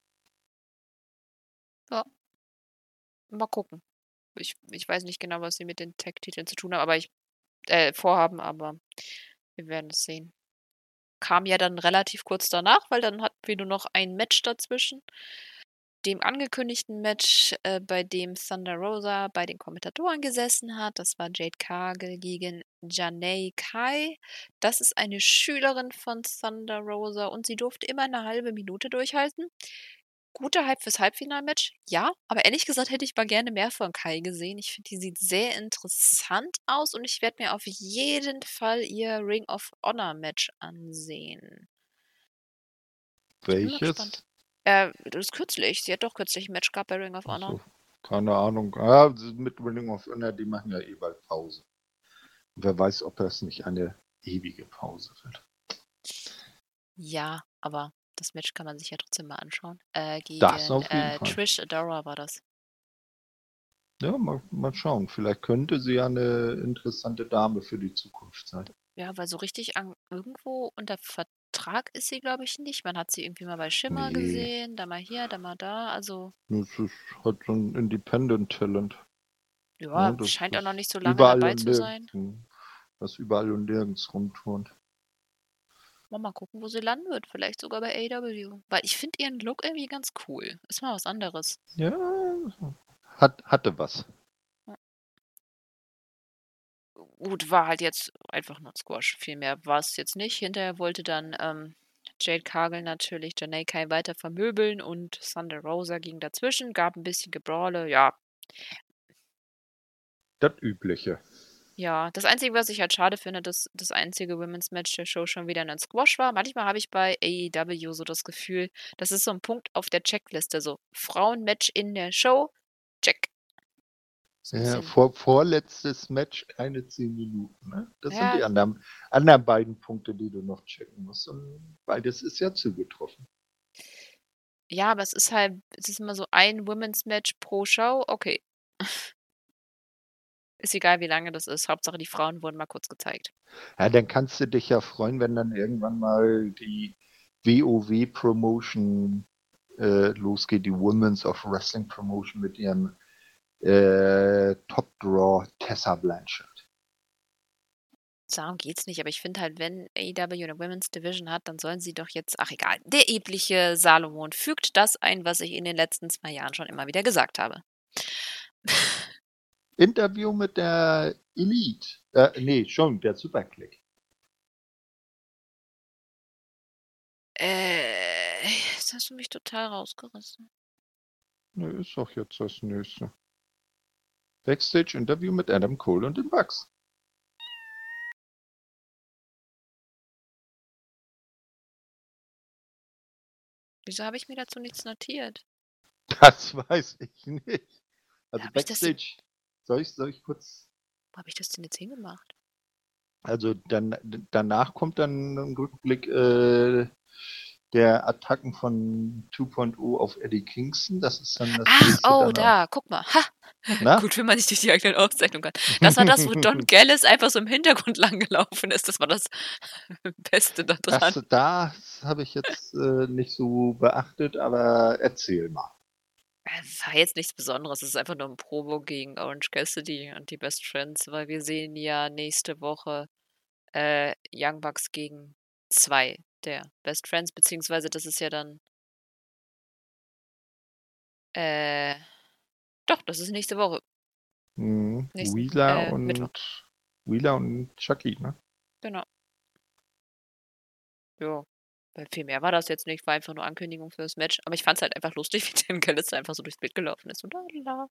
Mal gucken. Ich, ich weiß nicht genau, was sie mit den Tag-Titeln zu tun haben, aber ich äh, vorhaben, aber wir werden es sehen. Kam ja dann relativ kurz danach, weil dann hatten wir nur noch ein Match dazwischen. Dem angekündigten Match, äh, bei dem Thunder Rosa bei den Kommentatoren gesessen hat. Das war Jade Cargill gegen Janay Kai. Das ist eine Schülerin von Thunder Rosa und sie durfte immer eine halbe Minute durchhalten. Guter Hype fürs Halbfinalmatch, ja, aber ehrlich gesagt hätte ich mal gerne mehr von Kai gesehen. Ich finde, die sieht sehr interessant aus und ich werde mir auf jeden Fall ihr Ring of Honor Match ansehen.
Welches?
Äh, das ist kürzlich. Sie hat doch kürzlich ein Match gehabt bei Ring of Honor. So,
keine Ahnung. Ja, mit Ring of Honor, die machen ja eh bald Pause. wer weiß, ob das nicht eine ewige Pause wird.
Ja, aber das Match kann man sich ja trotzdem mal anschauen. Äh, gegen
das auf jeden
äh,
Fall.
Trish Adora war das.
Ja, mal, mal schauen. Vielleicht könnte sie ja eine interessante Dame für die Zukunft sein.
Ja, weil so richtig an, irgendwo unter Vertrag ist sie, glaube ich, nicht. Man hat sie irgendwie mal bei Schimmer nee. gesehen, da mal hier, da mal da. Also.
Das ist halt so ein Independent Talent.
Ja, ja scheint auch noch nicht so lange dabei zu sein.
Das überall und nirgends rumturnt.
Mal gucken, wo sie landen wird. Vielleicht sogar bei AW. Weil ich finde ihren Look irgendwie ganz cool. Ist mal was anderes.
Ja, hat, hatte was.
Gut, war halt jetzt einfach nur Squash. Viel mehr war es jetzt nicht. Hinterher wollte dann ähm, Jade Cargill natürlich Janae Kai weiter vermöbeln und Thunder Rosa ging dazwischen, gab ein bisschen Gebrawle. Ja.
Das Übliche.
Ja, das Einzige, was ich halt schade finde, dass das einzige Women's Match der Show schon wieder ein Squash war. Manchmal habe ich bei AEW so das Gefühl, das ist so ein Punkt auf der Checkliste, so Frauenmatch in der Show, check.
So ja, vor, vorletztes Match keine 10 Minuten. Ne? Das ja. sind die anderen, anderen beiden Punkte, die du noch checken musst. Und beides ist ja zugetroffen.
Ja, aber es ist halt, es ist immer so ein Women's Match pro Show. Okay. Ist egal, wie lange das ist. Hauptsache, die Frauen wurden mal kurz gezeigt.
Ja, dann kannst du dich ja freuen, wenn dann irgendwann mal die WoW-Promotion äh, losgeht, die Women's of Wrestling Promotion mit ihrem äh, Top-Draw Tessa Blanchard.
Darum geht's nicht, aber ich finde halt, wenn AEW eine Women's Division hat, dann sollen sie doch jetzt, ach egal, der übliche Salomon fügt das ein, was ich in den letzten zwei Jahren schon immer wieder gesagt habe.
Interview mit der Elite. Äh, nee, schon, der Superclick.
Äh, jetzt hast du mich total rausgerissen.
Ne, ist doch jetzt das nächste. Backstage-Interview mit Adam Cole und den Bugs.
Wieso habe ich mir dazu nichts notiert?
Das weiß ich nicht. Also Backstage, soll ich, soll ich kurz.
Wo habe ich das denn jetzt hingemacht?
Also dann danach kommt dann ein Rückblick äh, der Attacken von 2.0 auf Eddie Kingston. Das ist dann das.
Ach, oh, da, guck mal. Ha! Na? Gut, wenn man nicht durch die eigenen Aufzeichnungen kann. Das war das, wo Don Gallis einfach so im Hintergrund langgelaufen ist. Das war das Beste da dran.
Das, das habe ich jetzt äh, nicht so beachtet, aber erzähl mal.
Es war jetzt nichts Besonderes. Es ist einfach nur ein Promo gegen Orange Cassidy und die Best Friends, weil wir sehen ja nächste Woche äh, Young Bucks gegen zwei der Best Friends, beziehungsweise das ist ja dann. Äh, doch, das ist nächste Woche.
Mhm. Wheeler, äh, und, Mittwoch. Wheeler und Chucky, ne?
Genau. Ja. Weil viel mehr war das jetzt nicht, war einfach nur Ankündigung für das Match. Aber ich fand es halt einfach lustig, wie Dan Gallis einfach so durchs Bild gelaufen ist. Und lalala.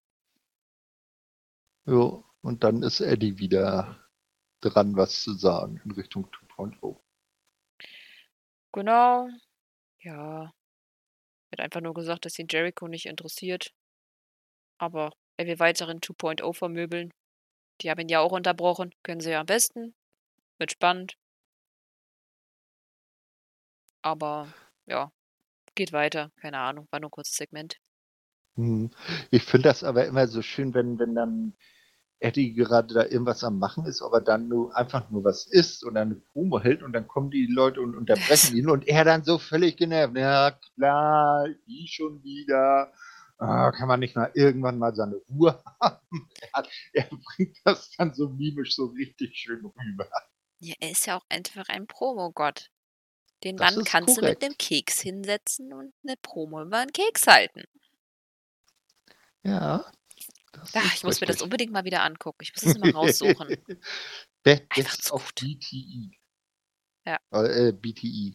Ja, und dann ist Eddie wieder dran, was zu sagen in Richtung 2.0.
Genau. Ja. Er hat einfach nur gesagt, dass ihn Jericho nicht interessiert. Aber er will weiterhin 2.0 vermöbeln. Die haben ihn ja auch unterbrochen. Können sie ja am besten. Wird spannend. Aber ja, geht weiter. Keine Ahnung, war nur ein kurzes Segment.
Hm. Ich finde das aber immer so schön, wenn, wenn dann Eddie gerade da irgendwas am Machen ist, aber dann nur einfach nur was isst und dann eine Promo hält und dann kommen die Leute und unterbrechen ihn und er dann so völlig genervt. Ja, klar, die schon wieder. Ah, kann man nicht mal irgendwann mal seine Ruhe haben? Er, er bringt das dann so mimisch so richtig schön rüber.
Ja, er ist ja auch einfach ein Promogott. Den das Mann kannst korrekt. du mit einem Keks hinsetzen und eine Promo über einen Keks halten.
Ja.
Ach, ich muss mir das unbedingt mal wieder angucken. Ich muss es mal raussuchen.
Best auf BTE.
Ja.
Äh, BTE.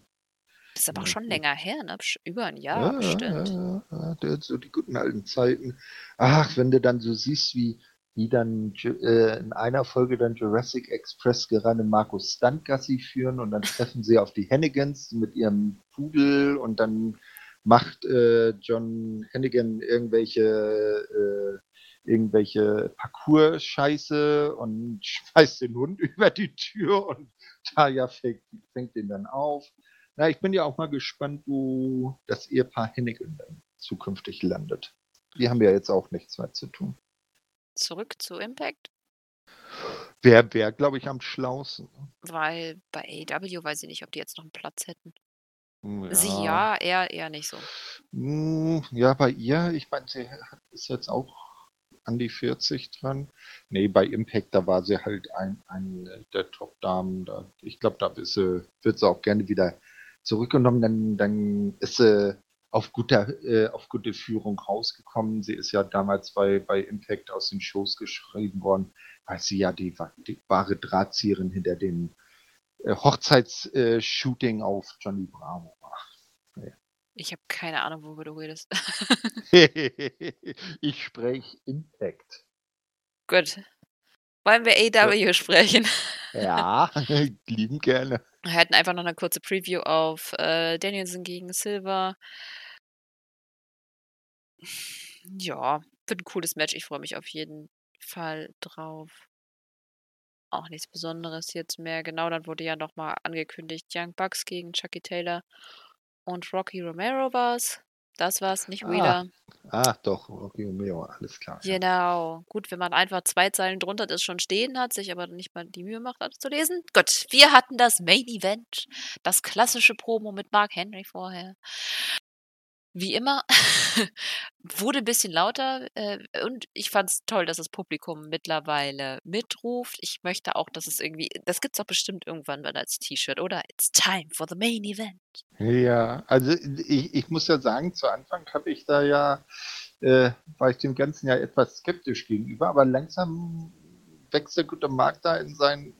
das ist aber auch
Ja,
schon
gut.
länger her, ne? Über ein Jahr
Ja,
bestimmt.
ja, ja, der, so die guten alten Zeiten. Ach, wenn du dann so siehst, wie, wie dann äh, in einer Folge dann Jurassic Express gerade Markus Stunt Gassi führen und dann treffen sie auf die Hennigans mit ihrem Pudel und dann macht äh, John Hennigan irgendwelche äh, irgendwelche Parcours-Scheiße und schmeißt den Hund über die Tür und Talia fängt, fängt den dann auf. Na, ich bin ja auch mal gespannt, wo das Ehepaar Hennigan dann zukünftig landet. Die haben ja jetzt auch nichts mehr zu tun.
Zurück zu Impact,
Wer wäre, glaube ich, am schlausten?
weil bei AEW weiß ich nicht, ob die jetzt noch einen Platz hätten.
Ja.
Sie ja, eher, eher nicht so.
Hm, Ja, bei ihr, ich meine, sie ist jetzt auch an die 40 dran. Nee, bei Impact, da war sie halt ein, eine der Top-Damen. Da, ich glaube, da sie, wird sie auch gerne wieder zurückgenommen. Dann, dann ist sie auf, guter, äh, auf gute Führung rausgekommen. Sie ist ja damals bei, bei Impact aus den Shows geschrieben worden, weil sie ja die, die wahre Drahtzieherin hinter dem äh, Hochzeitsshooting auf Johnny Bravo war.
Ich habe keine Ahnung, worüber du redest.
ich spreche Impact.
Gut. Wollen wir AEW sprechen?
Ja, lieben gerne.
Wir hatten einfach noch eine kurze Preview auf äh, Danielson gegen Silver. Ja, wird ein cooles Match. Ich freue mich auf jeden Fall drauf. Auch nichts Besonderes jetzt mehr. Genau, dann wurde ja nochmal angekündigt, Young Bucks gegen Chucky Taylor und Rocky Romero war's. Das war's, nicht
Ah,
Wheeler.
Ah, doch, Rocky Romero, alles klar.
Genau. Gut, wenn man einfach zwei Zeilen drunter das schon stehen hat, sich aber nicht mal die Mühe macht, alles zu lesen. Gut, wir hatten das Main Event, das klassische Promo mit Mark Henry vorher. Wie immer, wurde ein bisschen lauter äh, und ich fand es toll, dass das Publikum mittlerweile mitruft. Ich möchte auch, dass es irgendwie, das gibt's doch bestimmt irgendwann mal als T-Shirt, oder? It's time for the main event.
ja, also ich, ich muss ja sagen, zu Anfang habe ich da ja, äh, war ich dem Ganzen ja etwas skeptisch gegenüber, aber langsam wächst der gute Markt da in, sein,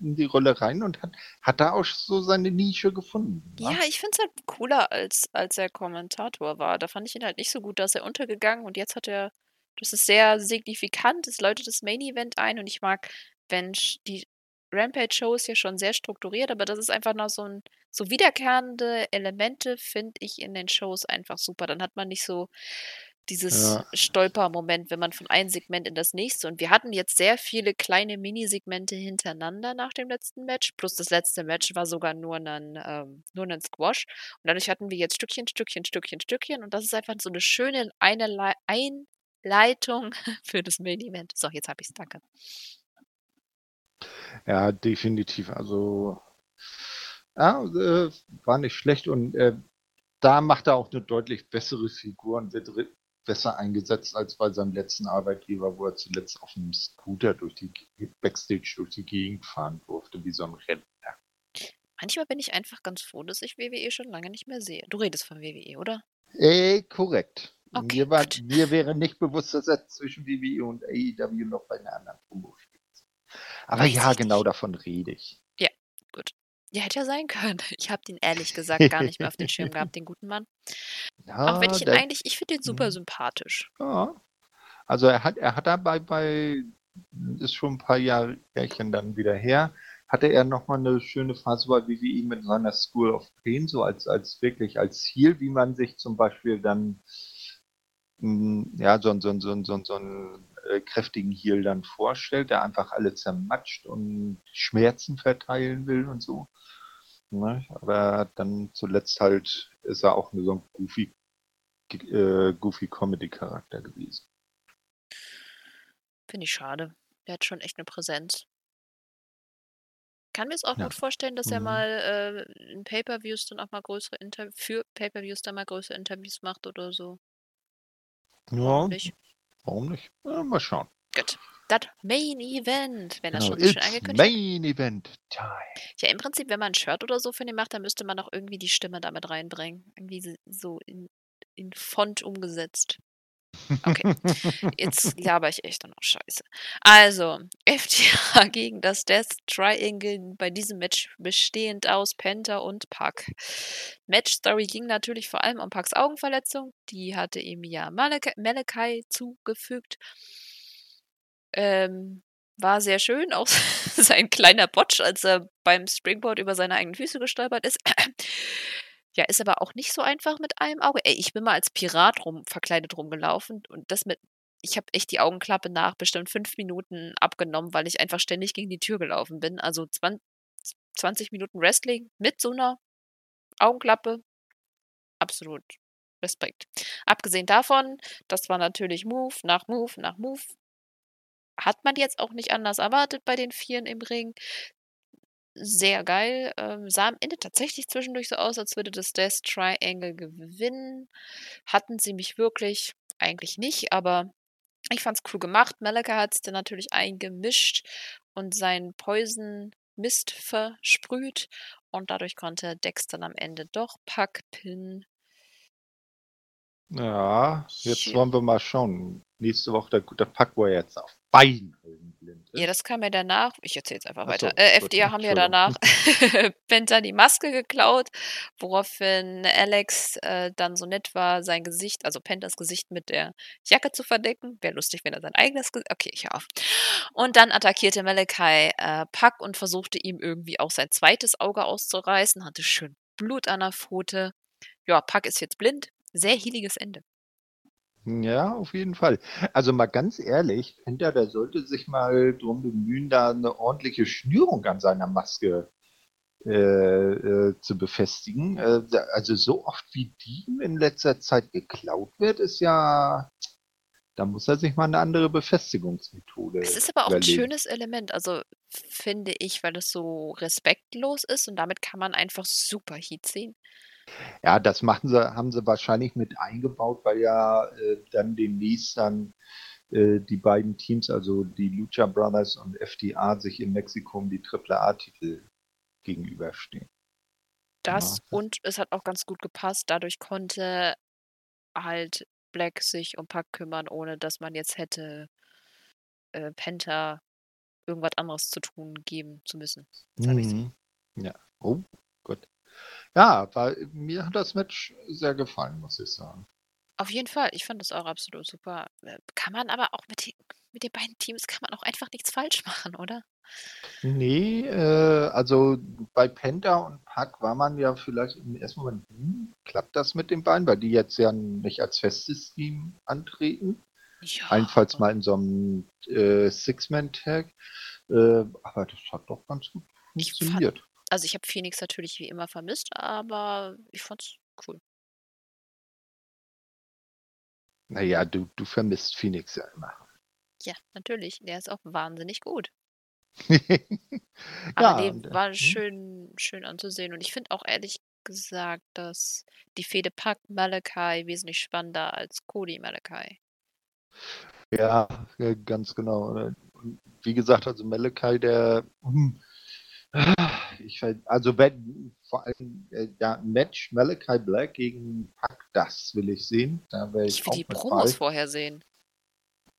in die Rolle rein und hat, hat da auch so seine Nische gefunden. ne?
Ja, ich finde es halt cooler, als, als er Kommentator war. Da fand ich ihn halt nicht so gut, da ist er untergegangen und jetzt hat er, das ist sehr signifikant, es läutet das Main Event ein und ich mag, wenn die Rampage-Show ist ja schon sehr strukturiert, aber das ist einfach noch so ein, so wiederkehrende Elemente finde ich in den Shows einfach super. Dann hat man nicht so dieses
Ja.
Stolpermoment, wenn man von einem Segment in das nächste. Und wir hatten jetzt sehr viele kleine Minisegmente hintereinander nach dem letzten Match. Plus das letzte Match war sogar nur ein, ähm, nur ein Squash. Und dadurch hatten wir jetzt Stückchen, Stückchen, Stückchen, Stückchen. Und das ist einfach so eine schöne Einleitung für das Main Event. So, jetzt habe ich es. Danke.
Ja, definitiv. Also, ja, äh, war nicht schlecht und äh, da macht er auch eine deutlich bessere Figur und wird besser eingesetzt als bei seinem letzten Arbeitgeber, wo er zuletzt auf einem Scooter durch die Ge- Backstage durch die Gegend fahren durfte, wie so ein Rentner.
Manchmal bin ich einfach ganz froh, dass ich WWE schon lange nicht mehr sehe. Du redest von WWE, oder?
Äh, korrekt.
Okay,
mir, war,
gut.
mir wäre nicht bewusst, dass er zwischen WWE und AEW noch bei einer anderen Promotion ist. Aber
Weiß
ja, genau
nicht.
davon rede ich.
Ja, hätte ja sein können. Ich habe den ehrlich gesagt gar nicht mehr auf den Schirm gehabt, den guten Mann. Auch wenn
Ja,
ich ihn
der-
eigentlich, ich finde ihn super
Mhm.
sympathisch.
Ja. Also er hat, er hat dabei bei, ist schon ein paar Jahre Jährchen dann wieder her, hatte er nochmal eine schöne Phase bei WWE mit seiner School of Pain, so als, als wirklich als Ziel, wie man sich zum Beispiel dann mh, ja, so, einen- so, so, so, so einen äh, kräftigen Heal dann vorstellt, der einfach alle zermatscht und Schmerzen verteilen will und so. Ne? Aber dann zuletzt halt ist er auch nur so ein goofy, äh, goofy Comedy-Charakter gewesen.
Finde ich schade. Der hat schon echt eine Präsenz. Kann mir es auch
Ja.
gut vorstellen, dass er
Mhm.
mal äh, in Pay-Per-Views dann auch mal größere Inter für Pay-Per-Views dann mal größere Interviews macht oder so.
Ja,
Warum nicht?
warum nicht? Ja, mal schauen.
Das Main Event, wenn das
Genau,
schon so schön
it's
angekündigt.
Main Event Time.
Ja, im Prinzip, wenn man ein Shirt oder so von ihm macht, dann müsste man auch irgendwie die Stimme damit reinbringen. Irgendwie so- in, in Font umgesetzt. Okay, jetzt laber ich echt noch Scheiße. Also, FTA gegen das Death Triangle, bei diesem Match bestehend aus Penta und Pac. Match-Story ging natürlich vor allem um Pacs Augenverletzung. Die hatte ihm ja Malachi zugefügt. Ähm, war sehr schön, auch sein kleiner Botch, als er beim Springboard über seine eigenen Füße gestolpert ist. Ja, ist aber auch nicht so einfach mit einem Auge. Ey, ich bin mal als Pirat rum verkleidet rumgelaufen und das mit ich habe echt die Augenklappe nach bestimmt fünf Minuten abgenommen, weil ich einfach ständig gegen die Tür gelaufen bin. Also zwan 20 Minuten Wrestling mit so einer Augenklappe, absolut Respekt. Abgesehen davon, das war natürlich Move nach Move nach Move. Hat man jetzt auch nicht anders erwartet bei den Vieren im Ring sehr geil. Ähm, sah am Ende tatsächlich zwischendurch so aus, als würde das Death Triangle gewinnen. Hatten sie mich wirklich eigentlich nicht, aber ich fand's cool gemacht. Malaka hat es dann natürlich eingemischt und seinen Poison Mist versprüht und dadurch konnte Dex dann am Ende doch packen.
Ja, jetzt wollen wir mal schauen. Nächste Woche der gute Pack, wo er jetzt auf beiden
blind ist. Ja, das kam ja danach. Ich erzähle jetzt einfach weiter. So, äh, FDA haben ja danach Penta die Maske geklaut, woraufhin Alex äh, dann so nett war, sein Gesicht, also Pentas Gesicht mit der Jacke zu verdecken. Wäre lustig, wenn er sein eigenes Gesicht. Okay, ich auf. Und dann attackierte Malachi äh, Puck und versuchte ihm irgendwie auch sein zweites Auge auszureißen, hatte schön Blut an der Pfote. Ja, Puck ist jetzt blind. Sehr heiliges Ende.
Ja, auf jeden Fall. Also mal ganz ehrlich, Penta, der sollte sich mal drum bemühen, da eine ordentliche Schnürung an seiner Maske äh, äh, zu befestigen. Äh, also so oft wie die in letzter Zeit geklaut wird, ist ja, da muss er sich mal eine andere Befestigungsmethode.
Es ist aber auch überlegen. ein schönes Element, also finde ich, weil es so respektlos ist und damit kann man einfach super Heat ziehen.
Ja, das machen sie, haben sie wahrscheinlich mit eingebaut, weil ja äh, dann demnächst dann äh, die beiden Teams, also die Lucha Brothers und FTA, sich in Mexiko um die AAA-Titel gegenüberstehen.
Das ja. und es hat auch ganz gut gepasst. Dadurch konnte halt Black sich um Pack kümmern, ohne dass man jetzt hätte äh, Penta irgendwas anderes zu tun geben zu müssen.
Mhm. Ja. Oh. Ja, weil mir hat das Match sehr gefallen, muss ich sagen.
Auf jeden Fall, ich fand das auch absolut super. Kann man aber auch mit den, mit den beiden Teams kann man auch einfach nichts falsch machen, oder?
Nee, äh, also bei Penta und Pack war man ja vielleicht im ersten Moment, hm, klappt das mit den beiden, weil die jetzt ja nicht als festes Team antreten. Ja. Allenfalls mal in so einem äh, Six-Man-Tag. Äh, aber das hat doch ganz gut funktioniert.
Also ich habe Phoenix natürlich wie immer vermisst, aber ich fand's cool.
Naja, du, du vermisst Phoenix ja immer.
Ja, natürlich. Der ist auch wahnsinnig gut.
ja,
aber nee, war hm? schön, schön anzusehen. Und ich finde auch ehrlich gesagt, dass die Fede Pack Malachi wesentlich spannender als Cody Malachi.
Ja, ganz genau. Wie gesagt, also Malachi, der hm, ich also wenn vor allem äh, ja, Match Malachi Black gegen Pack, das will ich sehen. Da
ich, ich will die Promos bei. vorher sehen.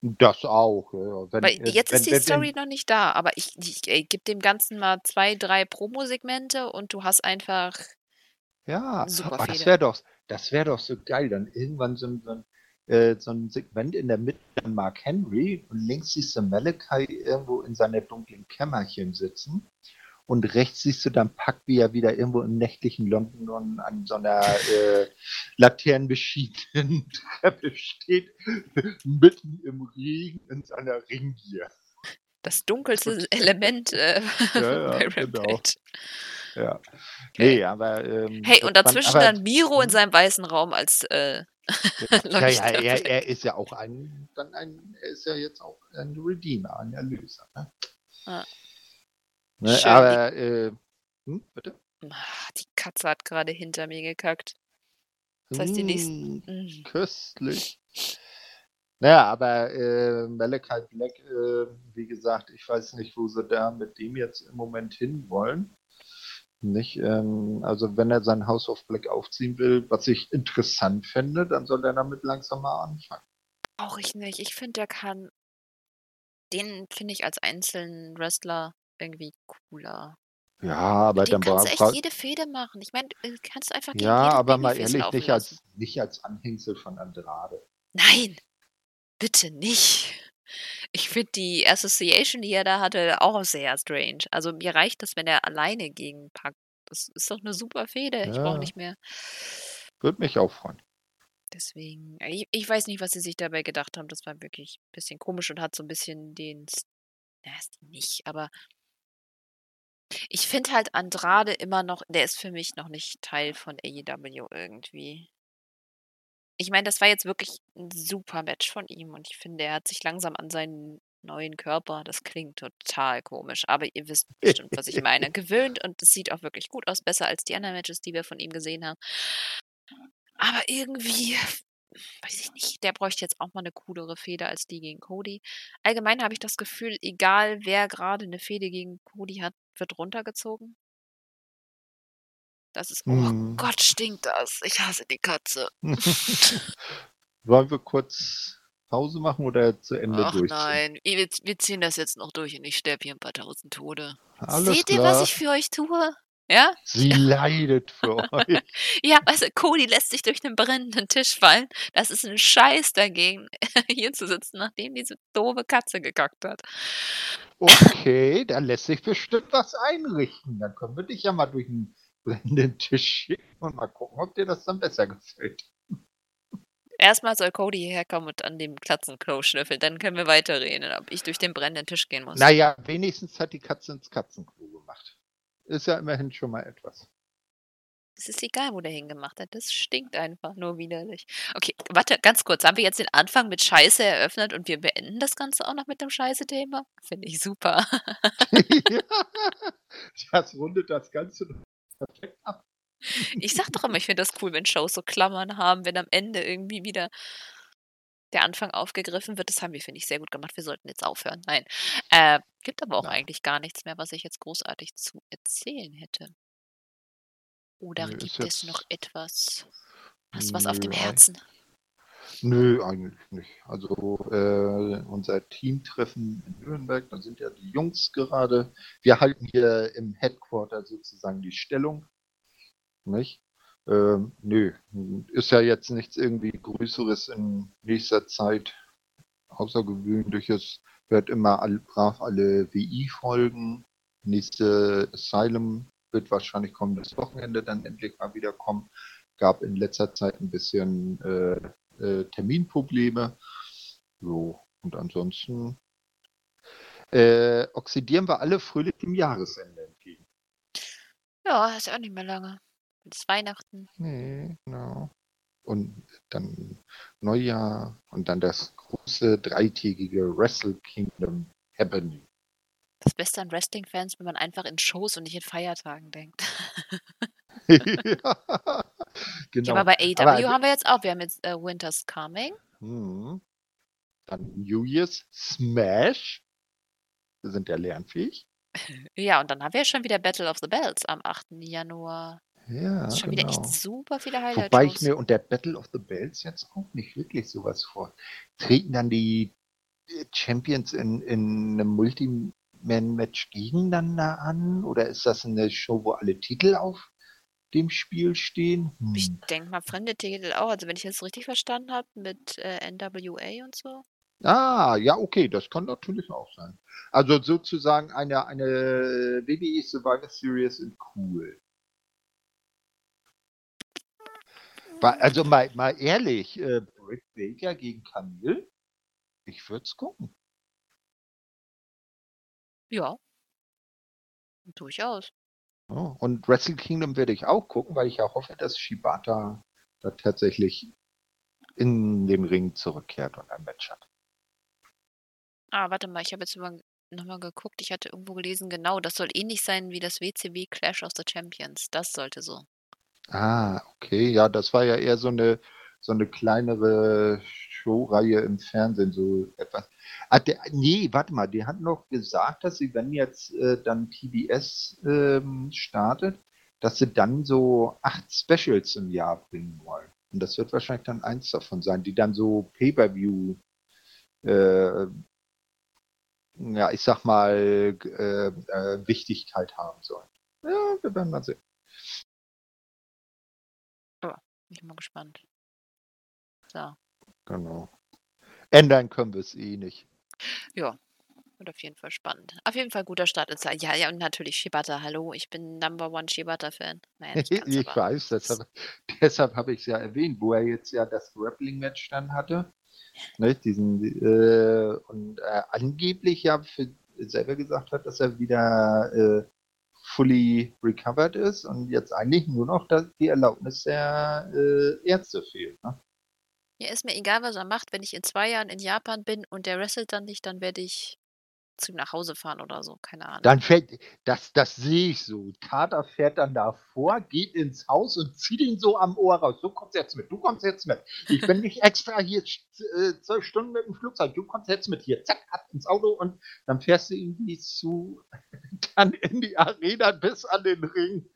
Das auch. Ja.
Wenn, Weil äh, jetzt wenn, ist die wenn, Story noch nicht da, aber ich, ich, ich gebe dem Ganzen mal zwei, drei Promo-Segmente und du hast einfach
ja, super das wäre doch, das wäre doch so geil. Dann irgendwann so, äh, so ein Segment in der Mitte Mark Henry und links siehst du Malachi irgendwo in seiner dunklen Kämmerchen sitzen und rechts siehst du dann Pack, wie er wieder irgendwo im nächtlichen London an so einer äh, laternenbeschiedenen Treppe steht, mitten im Regen in seiner Ringgier.
Das dunkelste Element äh,
ja, ja, genau. Ja. Nee, aber. Ähm,
hey, und dazwischen man, aber, dann Miro in seinem weißen Raum als. Äh,
ja, ja, er, er, ist ja auch ein, dann ein, er ist ja jetzt auch ein Redeemer, ein Erlöser. Ne? Ah. Ne, Schön, aber, äh, hm, bitte?
Ah, die Katze hat gerade hinter mir gekackt. Das heißt, die nächsten.
Mm, köstlich. Naja, aber äh, Malachi Black, äh, wie gesagt, ich weiß nicht, wo sie da mit dem jetzt im Moment hinwollen. Nicht, ähm, also wenn er sein House of Black aufziehen will, was ich interessant fände, dann soll er damit langsam mal anfangen.
Brauche ich nicht. Ich finde, der kann den finde ich als einzelnen Wrestler irgendwie cooler.
Ja, aber dann
kannst du echt jede Fehde machen. Ich meine, äh, kannst du einfach gegen
Ja, aber mal ehrlich, nicht als, nicht als Anhängsel von Andrade.
Nein, bitte nicht. Ich finde die Association, die er da hatte, auch sehr strange. Also mir reicht das, wenn er alleine gegen Pack. Das ist doch eine super Fehde. Ich brauche
Ja,
nicht mehr.
würde mich auch freuen.
Deswegen, ich, ich weiß nicht, was sie sich dabei gedacht haben. Das war wirklich ein bisschen komisch und hat so ein bisschen den, na, Stil nicht, aber ich finde halt Andrade immer noch, der ist für mich noch nicht Teil von AEW irgendwie. Ich meine, das war jetzt wirklich ein super Match von ihm und ich finde, er hat sich langsam an seinen neuen Körper, das klingt total komisch, aber ihr wisst bestimmt, was ich meine, gewöhnt und es sieht auch wirklich gut aus, besser als die anderen Matches, die wir von ihm gesehen haben. Aber irgendwie, weiß ich nicht, der bräuchte jetzt auch mal eine coolere Fehde als die gegen Cody. Allgemein habe ich das Gefühl, egal wer gerade eine Fehde gegen Cody hat, wird runtergezogen. Das ist, oh
Hm.
Gott, stinkt das. Ich hasse die Katze.
Wollen wir kurz Pause machen oder zu Ende
Ach
durchziehen?
nein, wir, wir ziehen das jetzt noch durch und ich sterbe hier ein paar tausend Tode.
Alles
Seht ihr,
klar.
was ich für euch tue? Ja?
Sie leidet für euch.
Ja, also Cody lässt sich durch einen brennenden Tisch fallen. Das ist ein Scheiß dagegen, hier zu sitzen, nachdem diese doofe Katze gekackt hat.
Okay, da lässt sich bestimmt was einrichten. Dann können wir dich ja mal durch einen brennenden Tisch schicken und mal gucken, ob dir das dann besser gefällt.
Erstmal soll Cody hierher kommen und an dem Katzenklo schnüffeln. Dann können wir weiterreden, ob ich durch den brennenden Tisch gehen muss.
Naja, wenigstens hat die Katze ins Katzenklo gemacht. Ist ja immerhin schon mal etwas.
Es ist egal, wo der hingemacht hat. Das stinkt einfach nur widerlich. Okay, warte, ganz kurz. Haben wir jetzt den Anfang mit Scheiße eröffnet und wir beenden das Ganze auch noch mit dem Scheiße-Thema? Finde ich super.
ja, das rundet das Ganze perfekt ab.
Ich sag doch immer, ich finde das cool, wenn Shows so Klammern haben, wenn am Ende irgendwie wieder der Anfang aufgegriffen wird. Das haben wir, finde ich, sehr gut gemacht. Wir sollten jetzt aufhören. Nein. Äh, gibt aber auch
Nein.
eigentlich gar nichts mehr, was ich jetzt großartig zu erzählen hätte. Oder
Nö,
gibt es noch etwas? Hast du was auf dem Herzen?
Nö, eigentlich nicht. Also äh, unser Teamtreffen in Nürnberg, da sind ja die Jungs gerade. Wir halten hier im Headquarter sozusagen die Stellung. Nicht? Ähm, nö, ist ja jetzt nichts irgendwie Größeres in nächster Zeit. Außergewöhnliches. Wird immer all, brav alle WI-Folgen. Nächste Asylum wird wahrscheinlich kommendes Wochenende dann endlich mal wieder kommen. Gab in letzter Zeit ein bisschen äh, äh, Terminprobleme. So, und ansonsten äh, oxidieren wir alle fröhlich dem Jahresende entgegen.
Ja, ist ja auch nicht mehr lange. Ist Weihnachten.
Nee, genau. Und dann Neujahr und dann das große dreitägige Wrestle Kingdom Happening.
Das Beste an Wrestling-Fans, wenn man einfach in Shows und nicht in Feiertagen denkt.
ja, genau.
aber bei AEW
Aber-
haben wir jetzt auch. Wir haben jetzt äh, Winter's Coming.
Hm. Dann New Year's Smash. Wir sind ja lernfähig.
Ja, und dann haben wir schon wieder Battle of the Bells am 8. Januar.
Ja,
Das ist schon
genau.
wieder echt super viele
Wobei ich mir unter Battle of the Bells jetzt auch nicht wirklich sowas vor. Treten dann die Champions in, in einem Multiman-Match gegeneinander an? Oder ist das eine Show, wo alle Titel auf dem Spiel stehen?
Ich
Hm.
denke mal, fremde Titel auch. Also, wenn ich das richtig verstanden habe, mit äh, NWA und so.
Ah, ja, okay, das kann natürlich auch sein. Also sozusagen eine, eine WWE Survivor Series in cool. Also mal, mal ehrlich, äh, Britt Baker gegen Camille? Ich würde es gucken.
Ja. Durchaus.
Ja, und Wrestle Kingdom werde ich auch gucken, weil ich ja hoffe, dass Shibata da tatsächlich in den Ring zurückkehrt und ein Match hat.
Ah, warte mal, ich habe jetzt nochmal geguckt. Ich hatte irgendwo gelesen, genau, das soll ähnlich sein wie das WCW Clash of the Champions. Das sollte so.
Ah, okay, ja, das war ja eher so eine so eine kleinere Showreihe im Fernsehen, so etwas. Ah, der, nee, warte mal, die hat noch gesagt, dass sie, wenn jetzt äh, dann TBS ähm, startet, dass sie dann so acht Specials im Jahr bringen wollen. Und das wird wahrscheinlich dann eins davon sein, die dann so Pay-Per-View äh, ja, ich sag mal, äh, äh, Wichtigkeit haben sollen. Ja, wir werden mal sehen.
Bin ich mal gespannt. So.
Genau. Ändern können wir es eh nicht.
Ja, wird auf jeden Fall spannend. Auf jeden Fall guter Start ins Ja, ja, und natürlich Shibata. Hallo, ich bin Number One Shibata-Fan.
ich weiß, deshalb, deshalb habe ich es ja erwähnt, wo er jetzt ja das Grappling-Match dann hatte. Ne, diesen, äh, und äh, angeblich ja für, selber gesagt hat, dass er wieder äh, fully recovered ist und jetzt eigentlich nur noch die Erlaubnis der äh, Ärzte fehlt. Ne?
Ja, ist mir egal, was er macht. Wenn ich in zwei Jahren in Japan bin und der wrestelt dann nicht, dann werde ich zu ihm nach Hause fahren oder so, keine Ahnung.
Dann fällt, das, das sehe ich so. Kater fährt dann davor, geht ins Haus und zieht ihn so am Ohr raus. Du kommst jetzt mit, du kommst jetzt mit. Ich bin nicht extra hier äh, zwölf Stunden mit dem Flugzeug, du kommst jetzt mit hier. Zack, ab ins Auto und dann fährst du irgendwie zu, dann in die Arena bis an den Ring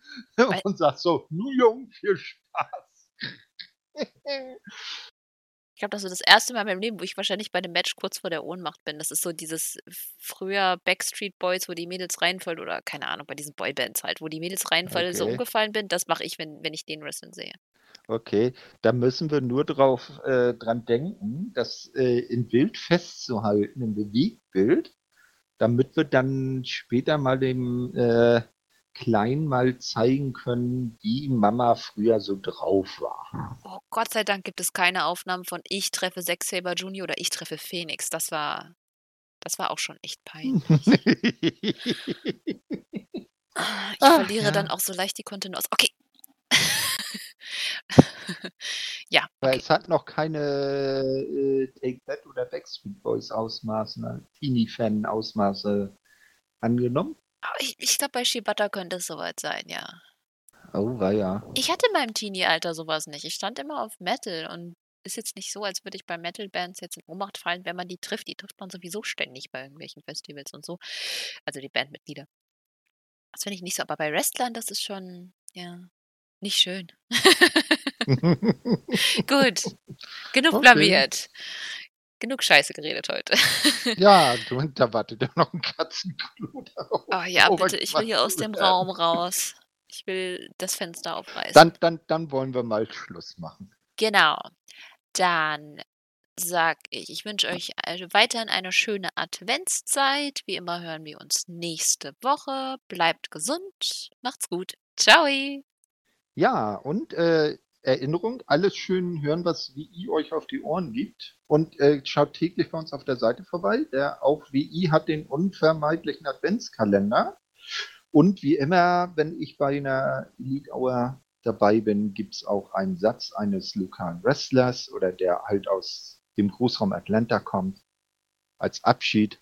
und sagst so, nu Jung, viel Spaß.
Ich glaube, das ist das erste Mal in meinem Leben, wo ich wahrscheinlich bei dem Match kurz vor der Ohnmacht bin. Das ist so dieses früher Backstreet Boys, wo die Mädels reinfallen oder keine Ahnung, bei diesen Boybands halt, wo die Mädels reinfallen, okay. so umgefallen bin. Das mache ich, wenn, wenn ich den Wrestling sehe.
Okay, da müssen wir nur drauf äh, dran denken, das äh, in Bild festzuhalten, im Bewegtbild, damit wir dann später mal dem äh, klein mal zeigen können, wie Mama früher so drauf war.
Oh, Gott sei Dank gibt es keine Aufnahmen von Ich treffe Zack Saber Junior oder Ich treffe Phoenix. Das war, das war auch schon echt peinlich. Ah, ich Ach, verliere ja. dann auch so leicht die Kontinuität. Okay. ja.
Okay. Es hat noch keine äh, Take That oder Backstreet Boys Ausmaße, ne? Teenie-Fan
Ich, ich glaube, bei Shibata könnte es soweit sein, ja.
Oh, war ja.
Ich hatte in meinem Teenie-Alter sowas nicht. Ich stand immer auf Metal und ist jetzt nicht so, als würde ich bei Metal-Bands jetzt in Ohnmacht fallen, wenn man die trifft. Die trifft man sowieso ständig bei irgendwelchen Festivals und so. Also die Bandmitglieder. Das finde ich nicht so. Aber bei Wrestlern, das ist schon, ja, nicht schön. Gut. Genug okay. blamiert. Genug Scheiße geredet heute.
ja, du, da wartet ja noch ein Katzenklo
drauf. Oh ja, oh, bitte, ich will hier aus dem Raum raus. Ich will das Fenster aufreißen.
Dann, dann, dann wollen wir mal Schluss machen.
Genau. Dann sag ich, ich wünsche euch weiterhin eine schöne Adventszeit. Wie immer hören wir uns nächste Woche. Bleibt gesund. Macht's gut. Ciao.
Ja, und äh, Erinnerung, alles schön hören, was WI euch auf die Ohren gibt. Und äh, schaut täglich bei uns auf der Seite vorbei. Der auch WI hat den unvermeidlichen Adventskalender. Und wie immer, wenn ich bei einer Elite Hour dabei bin, gibt es auch einen Satz eines lokalen Wrestlers oder der halt aus dem Großraum Atlanta kommt. Als Abschied.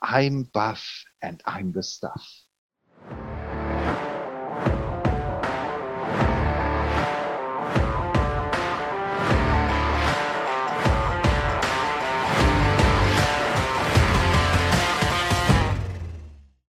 I'm buff and I'm the stuff.